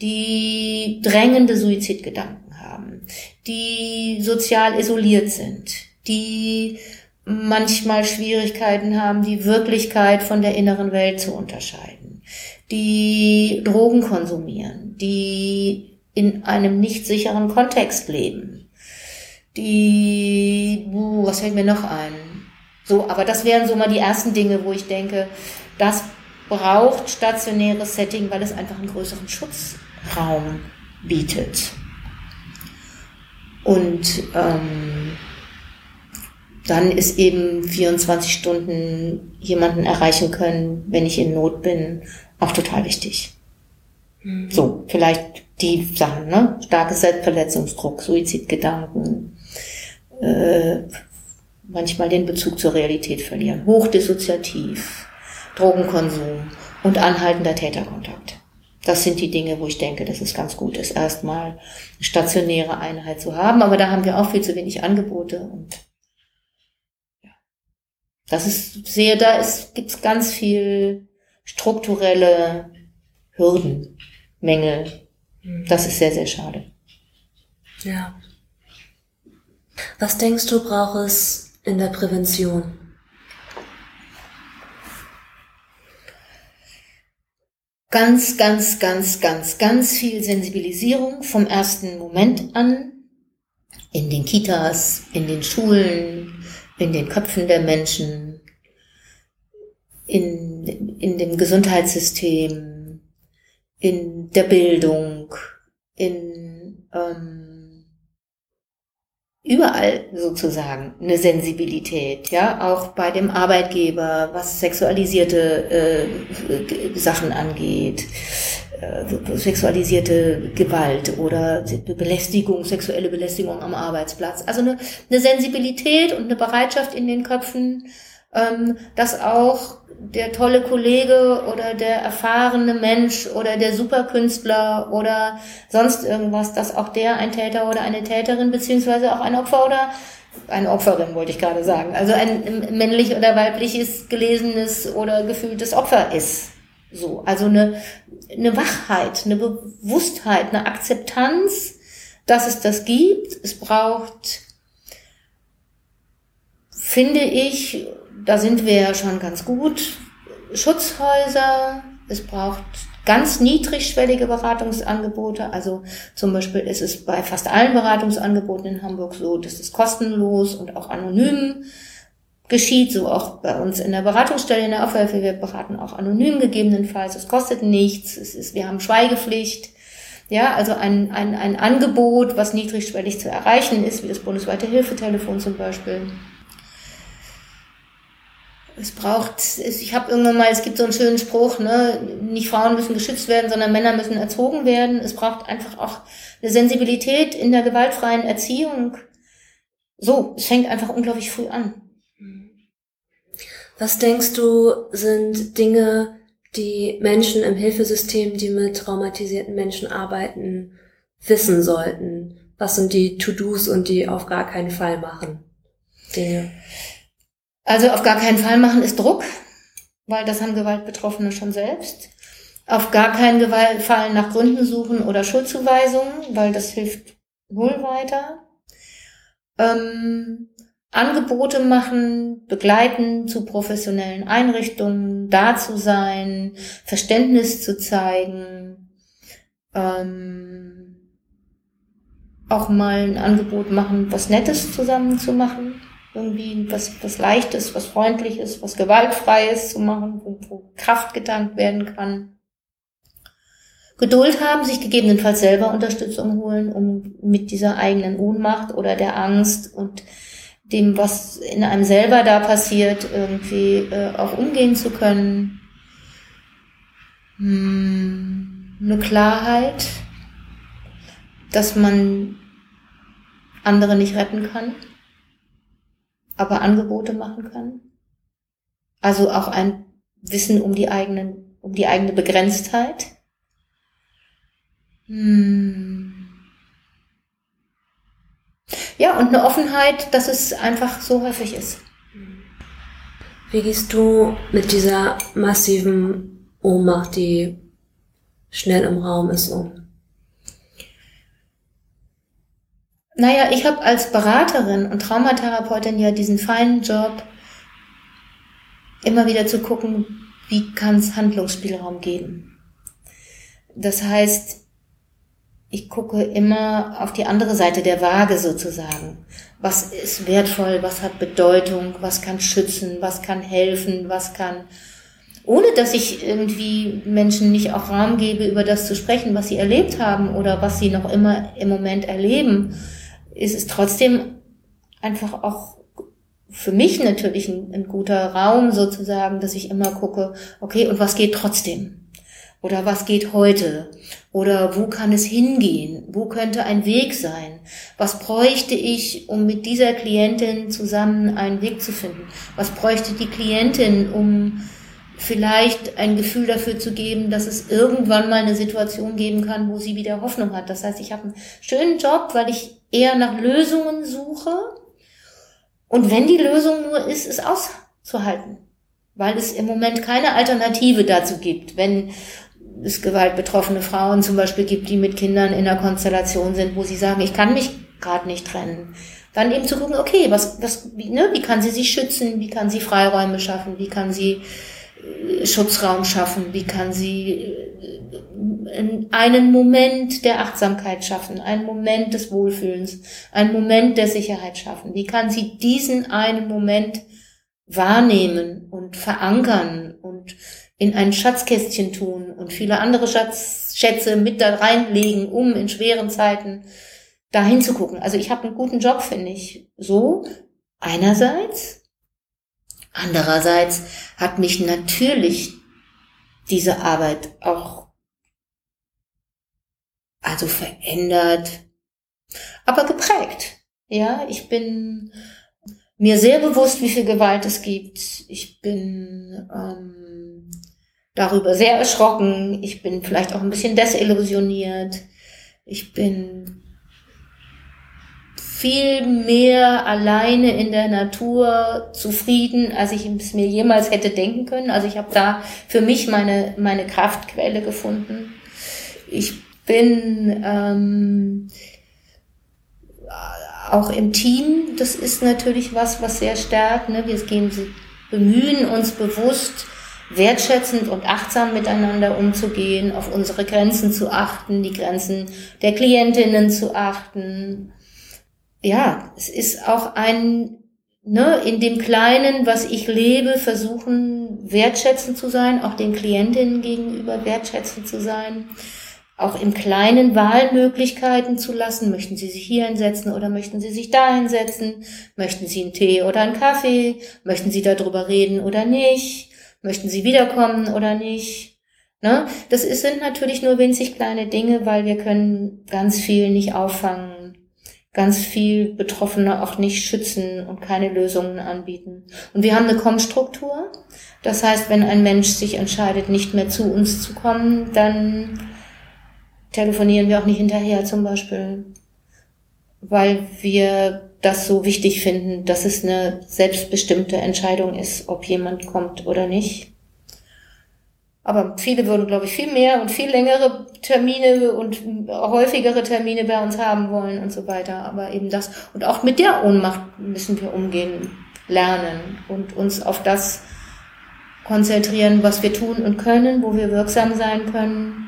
S2: die drängende Suizidgedanken haben, die sozial isoliert sind, die manchmal Schwierigkeiten haben, die Wirklichkeit von der inneren Welt zu unterscheiden, die Drogen konsumieren, die in einem nicht sicheren Kontext leben, die, uh, was fällt mir noch ein? So, aber das wären so mal die ersten Dinge, wo ich denke, das braucht stationäres Setting, weil es einfach einen größeren Schutzraum bietet. Und ähm, dann ist eben 24 Stunden jemanden erreichen können, wenn ich in Not bin, auch total wichtig. Mhm. So, vielleicht die Sachen, ne? Starke Selbstverletzungsdruck, Suizidgedanken, äh, manchmal den Bezug zur Realität verlieren. Hochdissoziativ, Drogenkonsum und anhaltender Täterkontakt. Das sind die Dinge, wo ich denke, dass es ganz gut ist, erstmal eine stationäre Einheit zu haben. Aber da haben wir auch viel zu wenig Angebote und ja. das ist sehr, da ist, gibt's ganz viel strukturelle Hürden, Mängel. Mhm. Das ist sehr, sehr schade.
S1: Ja. Was denkst du, braucht es in der Prävention?
S2: Ganz, ganz, ganz, ganz, ganz viel Sensibilisierung vom ersten Moment an. In den Kitas, in den Schulen, in den Köpfen der Menschen, in, in dem Gesundheitssystem, in der Bildung, in ähm, überall sozusagen eine Sensibilität, ja, auch bei dem Arbeitgeber, was sexualisierte äh, Sachen angeht, äh, sexualisierte Gewalt oder Belästigung, sexuelle Belästigung am Arbeitsplatz. Also eine, eine Sensibilität und eine Bereitschaft in den Köpfen, ähm, das auch der tolle Kollege oder der erfahrene Mensch oder der Superkünstler oder sonst irgendwas, dass auch der ein Täter oder eine Täterin beziehungsweise auch ein Opfer oder eine Opferin wollte ich gerade sagen, also ein männlich oder weibliches gelesenes oder gefühltes Opfer ist. So, also eine, eine Wachheit, eine Bewusstheit, eine Akzeptanz, dass es das gibt. Es braucht, finde ich, da sind wir ja schon ganz gut, Schutzhäuser. Es braucht ganz niedrigschwellige Beratungsangebote. Also zum Beispiel ist es bei fast allen Beratungsangeboten in Hamburg so, dass es kostenlos und auch anonym geschieht, so auch bei uns in der Beratungsstelle in der Aufhilfe. Wir beraten auch anonym gegebenenfalls. Es kostet nichts. Es ist, wir haben Schweigepflicht. Ja, also ein, ein, ein Angebot, was niedrigschwellig zu erreichen ist, wie das bundesweite Hilfetelefon zum Beispiel. Es braucht, ich habe irgendwann mal, es gibt so einen schönen Spruch, ne, nicht Frauen müssen geschützt werden, sondern Männer müssen erzogen werden. Es braucht einfach auch eine Sensibilität in der gewaltfreien Erziehung. So, es fängt einfach unglaublich früh an.
S1: Was denkst du, sind Dinge, die Menschen im Hilfesystem, die mit traumatisierten Menschen arbeiten, wissen sollten? Was sind die To-Dos und die auf gar keinen Fall machen? Dinge.
S2: Also auf gar keinen Fall machen ist Druck, weil das haben Gewaltbetroffene schon selbst. Auf gar keinen Fall nach Gründen suchen oder Schuldzuweisungen, weil das hilft null weiter. Ähm, Angebote machen, begleiten zu professionellen Einrichtungen, da zu sein, Verständnis zu zeigen, ähm, auch mal ein Angebot machen, was Nettes zusammen zu machen, irgendwie was, was Leichtes, was Freundliches, was Gewaltfreies zu machen, wo, wo Kraft getankt werden kann. Geduld haben, sich gegebenenfalls selber Unterstützung holen, um mit dieser eigenen Ohnmacht oder der Angst und dem, was in einem selber da passiert, irgendwie äh, auch umgehen zu können. Hm, eine Klarheit, dass man andere nicht retten kann, aber Angebote machen kann. Also auch ein Wissen um die eigenen, um die eigene Begrenztheit. Hm ja, und eine Offenheit, dass es einfach so häufig ist.
S1: Wie gehst du mit dieser massiven Ohnmacht, die schnell im Raum ist, um?
S2: Naja, ich habe als Beraterin und Traumatherapeutin ja diesen feinen Job, immer wieder zu gucken, wie kann es Handlungsspielraum geben. Das heißt, ich gucke immer auf die andere Seite der Waage sozusagen. Was ist wertvoll, was hat Bedeutung, was kann schützen, was kann helfen, was kann, ohne dass ich irgendwie Menschen nicht auch Raum gebe, über das zu sprechen, was sie erlebt haben oder was sie noch immer im Moment erleben, ist es trotzdem einfach auch für mich natürlich ein, ein guter Raum sozusagen, dass ich immer gucke, okay, und was geht trotzdem? Oder was geht heute? Oder wo kann es hingehen? Wo könnte ein Weg sein? Was bräuchte ich, um mit dieser Klientin zusammen einen Weg zu finden? Was bräuchte die Klientin, um vielleicht ein Gefühl dafür zu geben, dass es irgendwann mal eine Situation geben kann, wo sie wieder Hoffnung hat. Das heißt, ich habe einen schönen Job, weil ich eher nach Lösungen suche. Und wenn die Lösung nur ist, es auszuhalten, weil es im Moment keine Alternative dazu gibt. Wenn es gewaltbetroffene Frauen zum Beispiel gibt, die mit Kindern in einer Konstellation sind, wo sie sagen, ich kann mich gerade nicht trennen. Dann eben zu gucken, okay, was, was, wie, ne, wie kann sie sich schützen, wie kann sie Freiräume schaffen, wie kann sie Schutzraum schaffen, wie kann sie äh, einen Moment der Achtsamkeit schaffen, einen Moment des Wohlfühlens, einen Moment der Sicherheit schaffen, wie kann sie diesen einen Moment wahrnehmen und verankern und in ein Schatzkästchen tun und viele andere Schatz, Schätze mit da reinlegen, um in schweren Zeiten dahin zu gucken. Also ich habe einen guten Job, finde ich. So, einerseits. Andererseits hat mich natürlich diese Arbeit auch also verändert, aber geprägt. Ja, ich bin mir sehr bewusst, wie viel Gewalt es gibt. Ich bin ähm, darüber sehr erschrocken. Ich bin vielleicht auch ein bisschen desillusioniert. Ich bin viel mehr alleine in der Natur zufrieden, als ich es mir jemals hätte denken können. Also ich habe da für mich meine, meine Kraftquelle gefunden. Ich bin ähm, auch im Team, das ist natürlich was, was sehr stärkt. Ne? Wir gehen, bemühen uns bewusst, wertschätzend und achtsam miteinander umzugehen, auf unsere Grenzen zu achten, die Grenzen der Klientinnen zu achten. Ja, es ist auch ein, ne, in dem Kleinen, was ich lebe, versuchen wertschätzend zu sein, auch den Klientinnen gegenüber wertschätzend zu sein auch im Kleinen Wahlmöglichkeiten zu lassen. Möchten Sie sich hier hinsetzen oder möchten Sie sich da hinsetzen? Möchten Sie einen Tee oder einen Kaffee? Möchten Sie darüber reden oder nicht? Möchten Sie wiederkommen oder nicht? Ne? Das ist, sind natürlich nur winzig kleine Dinge, weil wir können ganz viel nicht auffangen, ganz viel Betroffene auch nicht schützen und keine Lösungen anbieten. Und wir haben eine Kommstruktur. Das heißt, wenn ein Mensch sich entscheidet, nicht mehr zu uns zu kommen, dann telefonieren wir auch nicht hinterher zum Beispiel, weil wir das so wichtig finden, dass es eine selbstbestimmte Entscheidung ist, ob jemand kommt oder nicht. Aber viele würden, glaube ich, viel mehr und viel längere Termine und häufigere Termine bei uns haben wollen und so weiter. Aber eben das. Und auch mit der Ohnmacht müssen wir umgehen, lernen und uns auf das konzentrieren, was wir tun und können, wo wir wirksam sein können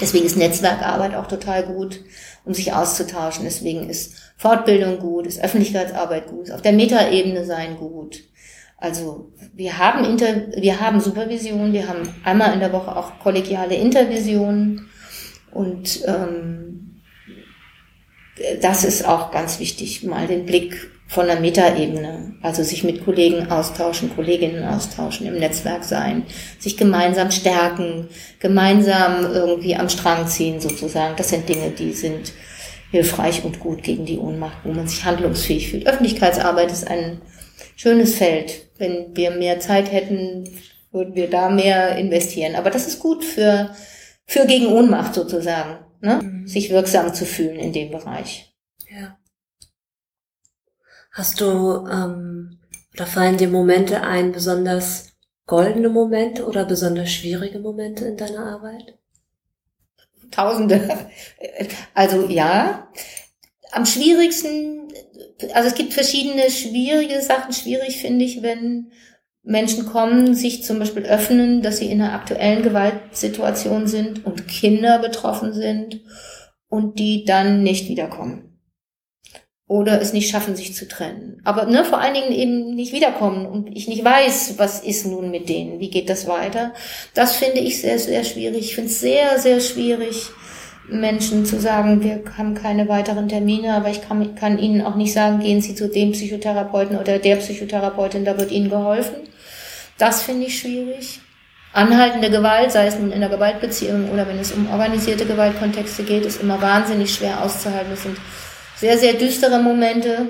S2: Deswegen ist Netzwerkarbeit auch total gut, um sich auszutauschen. Deswegen ist Fortbildung gut, ist Öffentlichkeitsarbeit gut, ist auf der Metaebene sein gut. Also wir haben Inter wir haben Supervision, wir haben einmal in der Woche auch kollegiale Intervisionen und ähm, das ist auch ganz wichtig, mal den Blick von der Metaebene, also sich mit Kollegen austauschen, Kolleginnen austauschen, im Netzwerk sein, sich gemeinsam stärken, gemeinsam irgendwie am Strang ziehen sozusagen. Das sind Dinge, die sind hilfreich und gut gegen die Ohnmacht, wo man sich handlungsfähig fühlt. Öffentlichkeitsarbeit ist ein schönes Feld. Wenn wir mehr Zeit hätten, würden wir da mehr investieren. Aber das ist gut für, für gegen Ohnmacht sozusagen, ne? Mhm. sich wirksam zu fühlen in dem Bereich.
S1: Ja. Hast du, ähm, oder fallen dir Momente ein, besonders goldene Momente oder besonders schwierige Momente in deiner Arbeit?
S2: Tausende. Also ja. Am schwierigsten, also es gibt verschiedene schwierige Sachen. Schwierig finde ich, wenn Menschen kommen, sich zum Beispiel öffnen, dass sie in einer aktuellen Gewaltsituation sind und Kinder betroffen sind und die dann nicht wiederkommen oder es nicht schaffen, sich zu trennen. Aber ne, vor allen Dingen eben nicht wiederkommen und ich nicht weiß, was ist nun mit denen, wie geht das weiter. Das finde ich sehr, sehr schwierig. Ich finde es sehr, sehr schwierig, Menschen zu sagen, wir haben keine weiteren Termine, aber ich kann, kann ihnen auch nicht sagen, gehen Sie zu dem Psychotherapeuten oder der Psychotherapeutin, da wird Ihnen geholfen. Das finde ich schwierig. Anhaltende Gewalt, sei es nun in der Gewaltbeziehung oder wenn es um organisierte Gewaltkontexte geht, ist immer wahnsinnig schwer auszuhalten. Das sind sehr, sehr düstere Momente,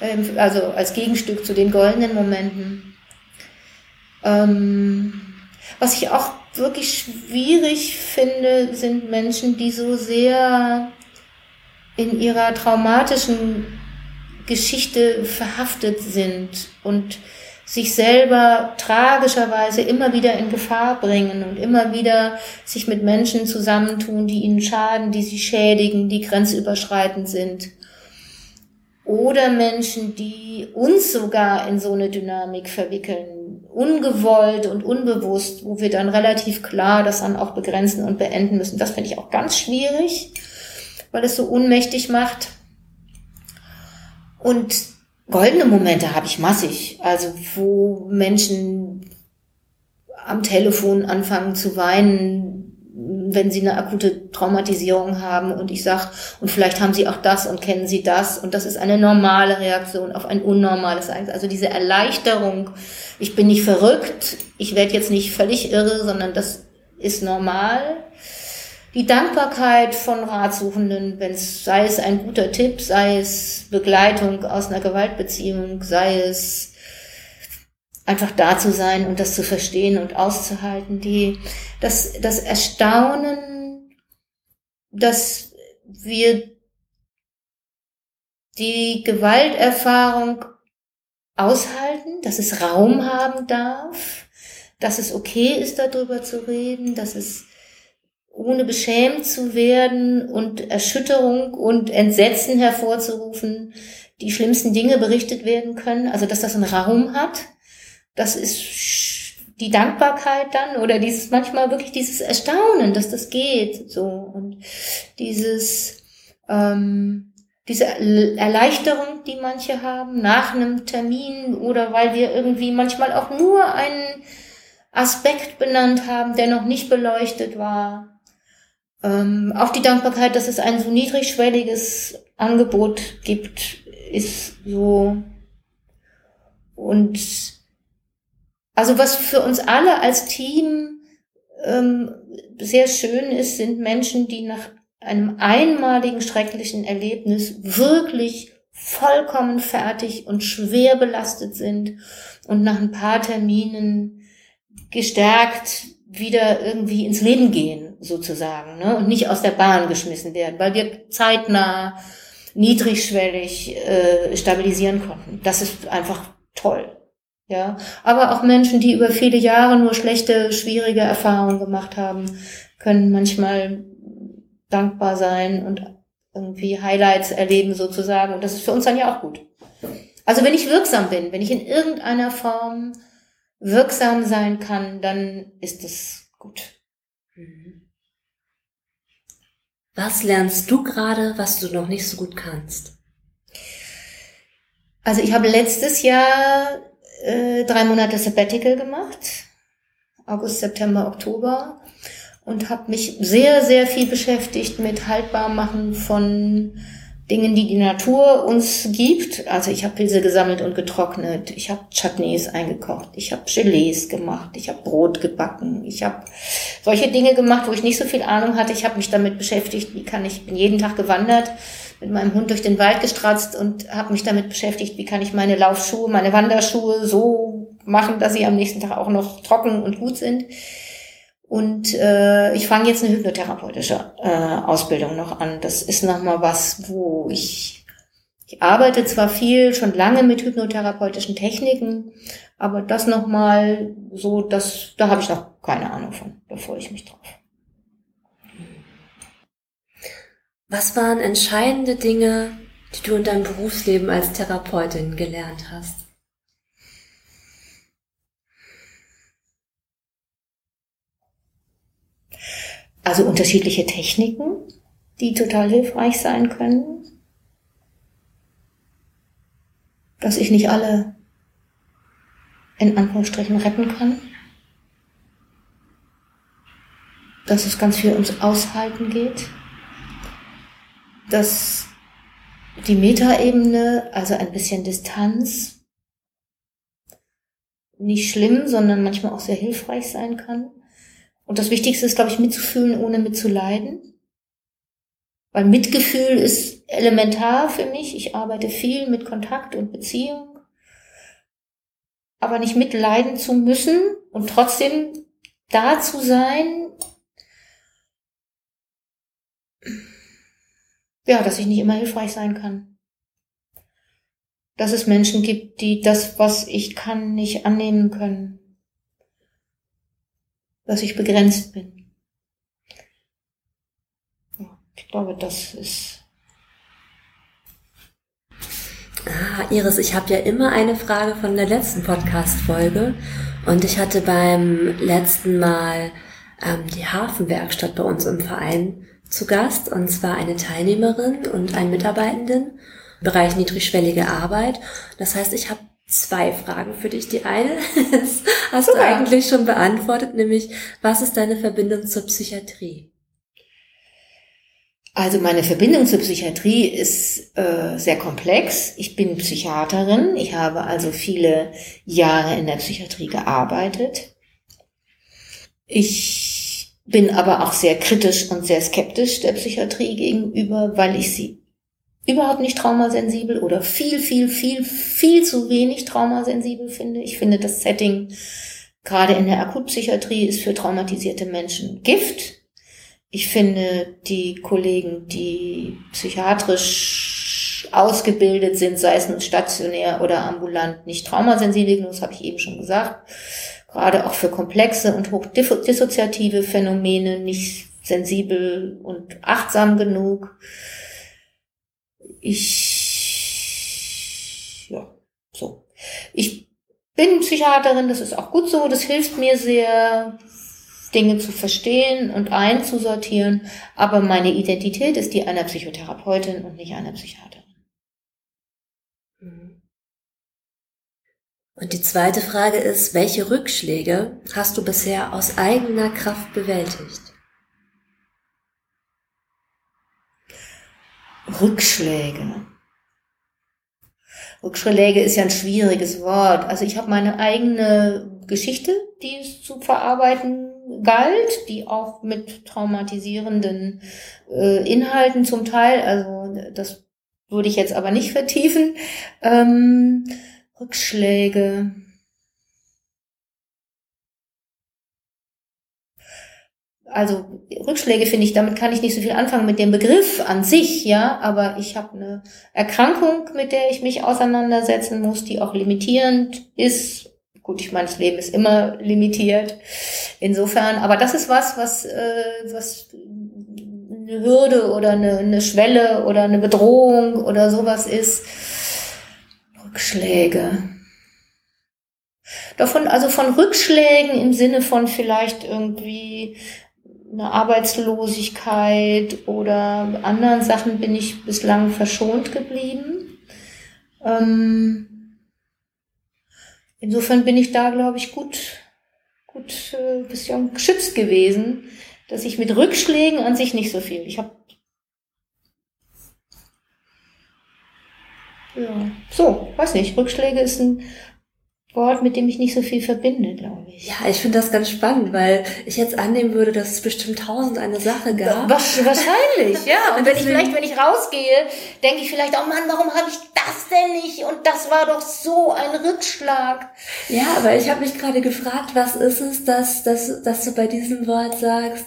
S2: ähm, also als Gegenstück zu den goldenen Momenten. Ähm, was ich auch wirklich schwierig finde, sind Menschen, die so sehr in ihrer traumatischen Geschichte verhaftet sind und sich selber tragischerweise immer wieder in Gefahr bringen und immer wieder sich mit Menschen zusammentun, die ihnen schaden, die sie schädigen, die grenzüberschreitend sind. Oder Menschen, die uns sogar in so eine Dynamik verwickeln, ungewollt und unbewusst, wo wir dann relativ klar das dann auch begrenzen und beenden müssen. Das finde ich auch ganz schwierig, weil es so unmächtig macht. Und goldene Momente habe ich massig. Also wo Menschen am Telefon anfangen zu weinen, wenn sie eine akute Traumatisierung haben und ich sag, und vielleicht haben sie auch das und kennen sie das und das ist eine normale Reaktion auf ein unnormales Ereignis. Also diese Erleichterung, ich bin nicht verrückt, ich werde jetzt nicht völlig irre, sondern das ist normal. die Dankbarkeit von Ratsuchenden, wenn es sei es ein guter Tipp, sei es Begleitung aus einer Gewaltbeziehung, sei es einfach da zu sein und das zu verstehen und auszuhalten, die das das Erstaunen, dass wir die Gewalterfahrung aushalten, dass es Raum haben darf, dass es okay ist, darüber zu reden, dass es ohne beschämt zu werden und Erschütterung und Entsetzen hervorzurufen, die schlimmsten Dinge berichtet werden können, also dass das einen Raum hat. Das ist die Dankbarkeit dann oder dieses manchmal wirklich dieses Erstaunen, dass das geht, so und dieses ähm, diese Erleichterung, die manche haben nach einem Termin oder weil wir irgendwie manchmal auch nur einen Aspekt benannt haben, der noch nicht beleuchtet war. Ähm, auch die Dankbarkeit, dass es ein so niedrigschwelliges Angebot gibt, ist so. Und also was für uns alle als Team ähm, sehr schön ist, sind Menschen, die nach einem einmaligen schrecklichen Erlebnis wirklich vollkommen fertig und schwer belastet sind und nach ein paar Terminen gestärkt wieder irgendwie ins Leben gehen sozusagen, ne? und nicht aus der Bahn geschmissen werden, weil wir zeitnah, niedrigschwellig äh, stabilisieren konnten. Das ist einfach toll. Ja, aber auch Menschen, die über viele Jahre nur schlechte, schwierige Erfahrungen gemacht haben, können manchmal dankbar sein und irgendwie Highlights erleben sozusagen. Und das ist für uns dann ja auch gut. Also wenn ich wirksam bin, wenn ich in irgendeiner Form wirksam sein kann, dann ist es gut.
S1: Was lernst du gerade, was du noch nicht so gut kannst?
S2: Also ich habe letztes Jahr äh, drei Monate Sabbatical gemacht, August, September, Oktober, und habe mich sehr, sehr viel beschäftigt mit Haltbarmachen von Dingen, die die Natur uns gibt. Also ich habe Pilze gesammelt und getrocknet, ich habe Chutneys eingekocht, ich habe Gelees gemacht, ich habe Brot gebacken, ich habe solche Dinge gemacht, wo ich nicht so viel Ahnung hatte. Ich habe mich damit beschäftigt, wie kann ich, bin jeden Tag gewandert, mit meinem Hund durch den Wald gestratzt und habe mich damit beschäftigt, wie kann ich meine Laufschuhe, meine Wanderschuhe so machen, dass sie am nächsten Tag auch noch trocken und gut sind. Und äh, ich fange jetzt eine hypnotherapeutische äh, Ausbildung noch an. Das ist nochmal was, wo ich, ich arbeite zwar viel, schon lange mit hypnotherapeutischen Techniken, aber das nochmal so, das, da habe ich noch keine Ahnung von. Da freue ich mich drauf.
S1: Was waren entscheidende Dinge, die du in deinem Berufsleben als Therapeutin gelernt hast?
S2: Also unterschiedliche Techniken, die total hilfreich sein können. Dass ich nicht alle in Anführungsstrichen retten kann. Dass es ganz viel ums Aushalten geht. Dass die Metaebene, also ein bisschen Distanz, nicht schlimm, sondern manchmal auch sehr hilfreich sein kann. Und das Wichtigste ist, glaube ich, mitzufühlen, ohne mitzuleiden. Weil Mitgefühl ist elementar für mich. Ich arbeite viel mit Kontakt und Beziehung. Aber nicht mitleiden zu müssen und trotzdem da zu sein. Ja, dass ich nicht immer hilfreich sein kann. Dass es Menschen gibt, die das, was ich kann, nicht annehmen können dass ich begrenzt bin. Ja, ich glaube, das ist.
S1: Ah, Iris, ich habe ja immer eine Frage von der letzten Podcast-Folge und ich hatte beim letzten Mal ähm, die Hafenwerkstatt bei uns im Verein zu Gast und zwar eine Teilnehmerin und ein Mitarbeitenden im Bereich niedrigschwellige Arbeit. Das heißt, ich habe zwei Fragen für dich. Die eine hast Super. du eigentlich schon beantwortet, nämlich was ist deine Verbindung zur Psychiatrie?
S2: Also meine Verbindung zur Psychiatrie ist äh, sehr komplex. Ich bin Psychiaterin. Ich habe also viele Jahre in der Psychiatrie gearbeitet. Ich bin aber auch sehr kritisch und sehr skeptisch der Psychiatrie gegenüber, weil ich sie überhaupt nicht traumasensibel oder viel, viel, viel, viel zu wenig traumasensibel finde. Ich finde, das Setting gerade in der Akutpsychiatrie ist für traumatisierte Menschen Gift. Ich finde, die Kollegen, die psychiatrisch ausgebildet sind, sei es nun stationär oder ambulant, nicht traumasensibel, das habe ich eben schon gesagt. Gerade auch für komplexe und hochdissoziative Phänomene nicht sensibel und achtsam genug. Ich, ja, so. Ich bin Psychiaterin, das ist auch gut so, das hilft mir sehr, Dinge zu verstehen und einzusortieren, aber meine Identität ist die einer Psychotherapeutin und nicht einer Psychiaterin.
S1: Mhm. Und die zweite Frage ist, welche Rückschläge hast du bisher aus eigener Kraft bewältigt?
S2: Rückschläge. Rückschläge ist ja ein schwieriges Wort. Also ich habe meine eigene Geschichte, die es zu verarbeiten galt, die auch mit traumatisierenden äh, Inhalten zum Teil, also das würde ich jetzt aber nicht vertiefen. Ähm, Rückschläge. also Rückschläge finde ich, damit kann ich nicht so viel anfangen mit dem Begriff an sich, ja, aber ich habe eine Erkrankung, mit der ich mich auseinandersetzen muss, die auch limitierend ist. Gut, ich meine, das Leben ist immer limitiert. Insofern, aber das ist was, was, äh, was eine Hürde oder eine, eine Schwelle oder eine Bedrohung oder sowas ist. Rückschläge. Davon, also von Rückschlägen im Sinne von vielleicht irgendwie eine Arbeitslosigkeit oder anderen Sachen bin ich bislang verschont geblieben. Ähm, insofern bin ich da, glaube ich, gut, gut äh, bisschen geschützt gewesen, dass ich mit Rückschlägen an sich nicht so viel. Ich habe ja, so, weiß nicht, Rückschläge ist ein Wort, mit dem ich nicht so viel verbinde, glaube ich.
S1: Ja, ich finde das ganz spannend, weil ich jetzt annehmen würde, dass es bestimmt tausend eine Sache gab.
S2: Wahrscheinlich, ja. Und wenn ich vielleicht, wenn ich rausgehe, denke ich vielleicht, oh Mann, warum habe ich das denn nicht? Und das war doch so ein Rückschlag.
S1: Ja, aber ich habe mich gerade gefragt, was ist es, dass, dass, dass du bei diesem Wort sagst,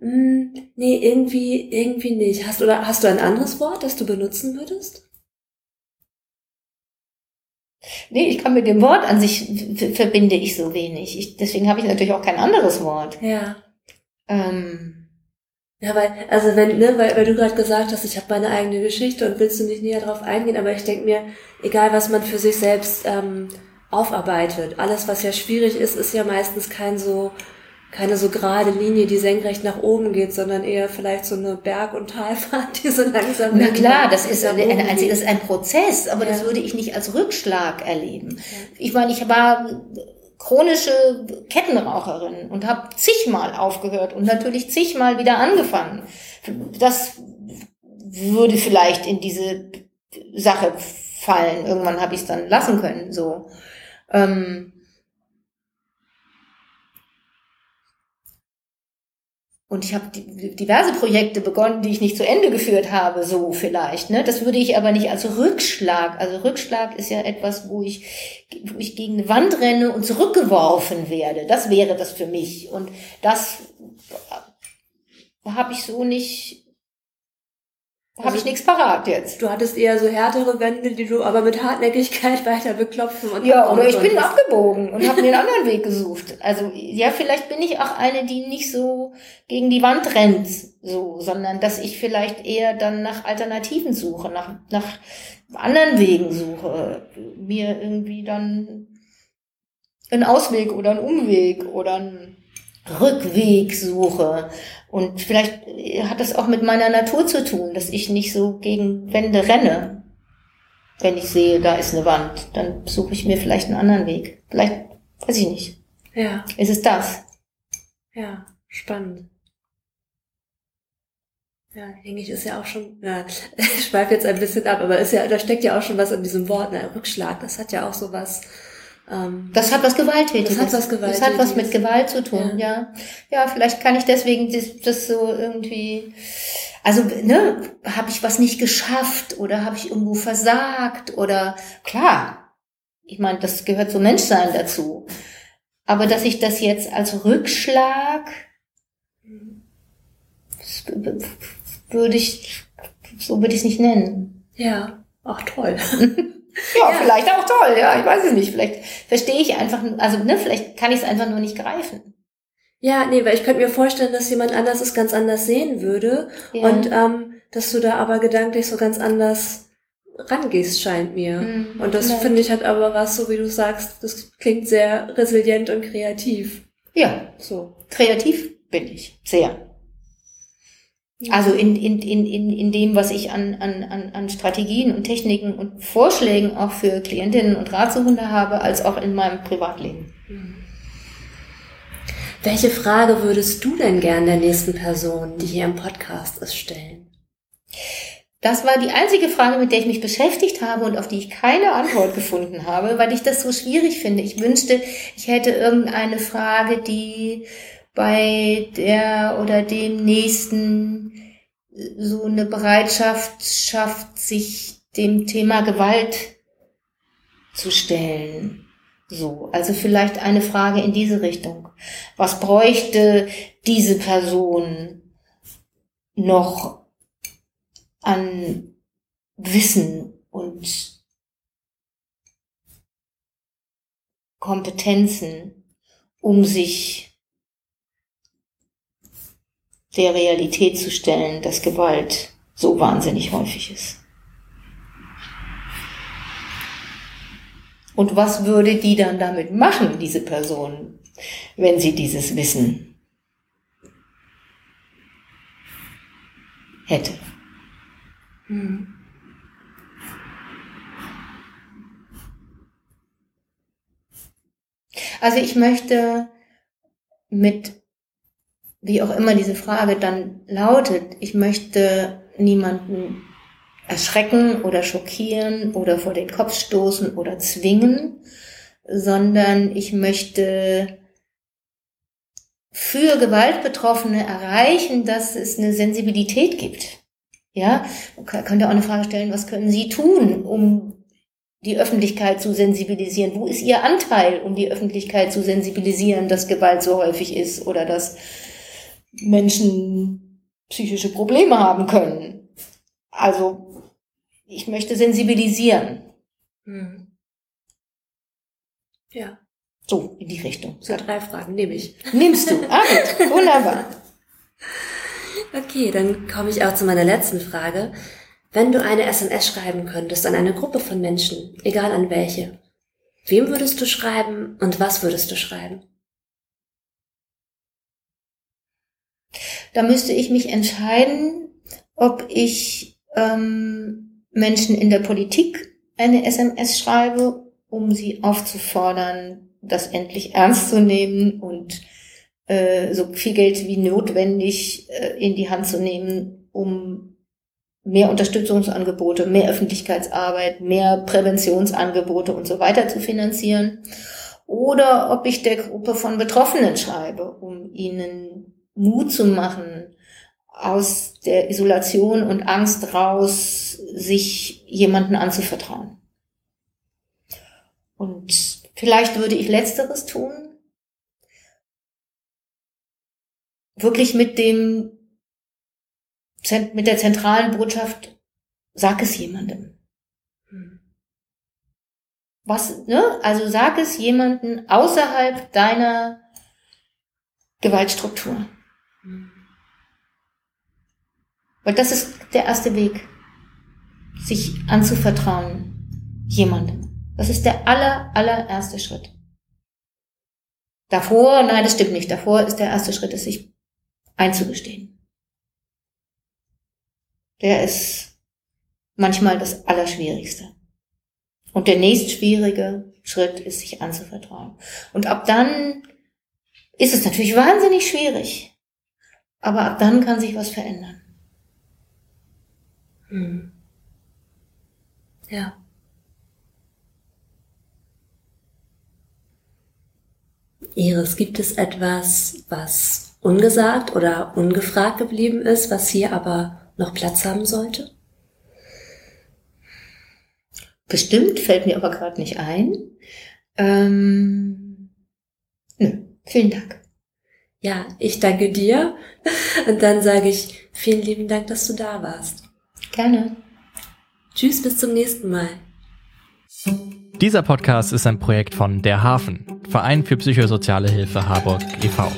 S1: hm, nee, irgendwie, irgendwie nicht. Hast, oder hast du ein anderes Wort, das du benutzen würdest?
S2: Nee, ich kann mit dem Wort an sich verbinde ich so wenig. Ich, deswegen habe ich natürlich auch kein anderes Wort.
S1: Ja. Ähm. Ja, weil, also wenn, ne, weil, weil du gerade gesagt hast, ich habe meine eigene Geschichte und willst du nicht näher drauf eingehen, aber ich denke mir, egal was man für sich selbst ähm, aufarbeitet, alles was ja schwierig ist, ist ja meistens kein so keine so gerade Linie, die senkrecht nach oben geht, sondern eher vielleicht so eine Berg- und Talfahrt, die so langsam.
S2: Na klar, das ist ein, ein, das ist ein Prozess, aber ja. das würde ich nicht als Rückschlag erleben. Ja. Ich meine, ich war chronische Kettenraucherin und habe zigmal aufgehört und natürlich zigmal wieder angefangen. Das würde vielleicht in diese Sache fallen. Irgendwann habe ich es dann lassen können. So. Ähm, Und ich habe diverse Projekte begonnen, die ich nicht zu Ende geführt habe, so vielleicht. Ne? Das würde ich aber nicht als Rückschlag. Also Rückschlag ist ja etwas, wo ich, wo ich gegen eine Wand renne und zurückgeworfen werde. Das wäre das für mich. Und das habe ich so nicht habe ich nichts parat jetzt.
S1: Du hattest eher so härtere Wände, die du aber mit Hartnäckigkeit weiter beklopfen
S2: und Ja, oder ich bin abgebogen und habe mir einen anderen Weg gesucht. Also ja, vielleicht bin ich auch eine, die nicht so gegen die Wand rennt, so, sondern dass ich vielleicht eher dann nach Alternativen suche, nach nach anderen Wegen suche, mir irgendwie dann einen Ausweg oder einen Umweg oder einen Rückweg suche. Und vielleicht hat das auch mit meiner Natur zu tun, dass ich nicht so gegen Wände renne. Wenn ich sehe, da ist eine Wand, dann suche ich mir vielleicht einen anderen Weg. Vielleicht, weiß ich nicht.
S1: Ja.
S2: Ist es das?
S1: Ja, spannend. Ja, hängig ist ja auch schon, ja, ich schweife jetzt ein bisschen ab, aber ist ja, da steckt ja auch schon was in diesem Wort, ne, Rückschlag, das hat ja auch so was,
S2: das hat was Gewalttätiges. Das hat was Gewalttätiges. Das hat was mit Gewalt zu tun, ja. Ja, ja vielleicht kann ich deswegen das, das so irgendwie, also, ne, habe ich was nicht geschafft oder habe ich irgendwo versagt oder, klar, ich meine, das gehört zum Menschsein dazu. Aber dass ich das jetzt als Rückschlag, würde ich, so würde ich es nicht nennen.
S1: Ja, auch toll.
S2: Ja, ja, vielleicht auch toll, ja, ich weiß es nicht. Vielleicht verstehe ich einfach, also ne, vielleicht kann ich es einfach nur nicht greifen.
S1: Ja, nee, weil ich könnte mir vorstellen, dass jemand anders es ganz anders sehen würde ja. und ähm, dass du da aber gedanklich so ganz anders rangehst, scheint mir. Mhm, und das finde ich halt aber was, so wie du sagst, das klingt sehr resilient und kreativ.
S2: Ja, so. Kreativ bin ich, sehr. Also in, in, in, in, in dem, was ich an, an, an Strategien und Techniken und Vorschlägen auch für Klientinnen und Ratsuchende habe, als auch in meinem Privatleben.
S1: Welche Frage würdest du denn gern der nächsten Person, die hier im Podcast ist, stellen?
S2: Das war die einzige Frage, mit der ich mich beschäftigt habe und auf die ich keine Antwort gefunden habe, weil ich das so schwierig finde. Ich wünschte, ich hätte irgendeine Frage, die bei der oder dem nächsten so eine Bereitschaft schafft, sich dem Thema Gewalt zu stellen. So, also vielleicht eine Frage in diese Richtung. Was bräuchte diese Person noch an Wissen und Kompetenzen, um sich der Realität zu stellen, dass Gewalt so wahnsinnig häufig ist. Und was würde die dann damit machen, diese Person, wenn sie dieses Wissen hätte? Hm. Also ich möchte mit wie auch immer diese Frage dann lautet, ich möchte niemanden erschrecken oder schockieren oder vor den Kopf stoßen oder zwingen, sondern ich möchte für Gewaltbetroffene erreichen, dass es eine Sensibilität gibt. Ja, man könnte auch eine Frage stellen, was können Sie tun, um die Öffentlichkeit zu sensibilisieren? Wo ist Ihr Anteil, um die Öffentlichkeit zu sensibilisieren, dass Gewalt so häufig ist oder dass Menschen psychische Probleme haben können. Also ich möchte sensibilisieren. Hm.
S1: Ja.
S2: So, in die Richtung.
S1: So drei Fragen nehme ich.
S2: Nimmst du. Ah, gut. Wunderbar.
S1: Okay, dann komme ich auch zu meiner letzten Frage. Wenn du eine SMS schreiben könntest an eine Gruppe von Menschen, egal an welche, wem würdest du schreiben und was würdest du schreiben?
S2: Da müsste ich mich entscheiden, ob ich ähm, Menschen in der Politik eine SMS schreibe, um sie aufzufordern, das endlich ernst zu nehmen und äh, so viel Geld wie notwendig äh, in die Hand zu nehmen, um mehr Unterstützungsangebote, mehr Öffentlichkeitsarbeit, mehr Präventionsangebote und so weiter zu finanzieren. Oder ob ich der Gruppe von Betroffenen schreibe, um ihnen Mut zu machen, aus der Isolation und Angst raus, sich jemanden anzuvertrauen. Und vielleicht würde ich letzteres tun. Wirklich mit dem, mit der zentralen Botschaft, sag es jemandem. Was, ne? Also sag es jemanden außerhalb deiner Gewaltstruktur. Weil das ist der erste Weg, sich anzuvertrauen jemandem. Das ist der aller, allererste Schritt. Davor, nein, das stimmt nicht. Davor ist der erste Schritt, es sich einzugestehen. Der ist manchmal das Allerschwierigste. Und der nächstschwierige Schritt ist, sich anzuvertrauen. Und ab dann ist es natürlich wahnsinnig schwierig. Aber ab dann kann sich was verändern. Hm.
S1: Ja. Iris, gibt es etwas, was ungesagt oder ungefragt geblieben ist, was hier aber noch Platz haben sollte?
S2: Bestimmt, fällt mir aber gerade nicht ein. Ähm, nö, vielen Dank.
S1: Ja, ich danke dir. Und dann sage ich vielen lieben Dank, dass du da warst.
S2: Gerne.
S1: Tschüss, bis zum nächsten Mal.
S3: Dieser Podcast ist ein Projekt von Der Hafen, Verein für psychosoziale Hilfe Harburg e.V.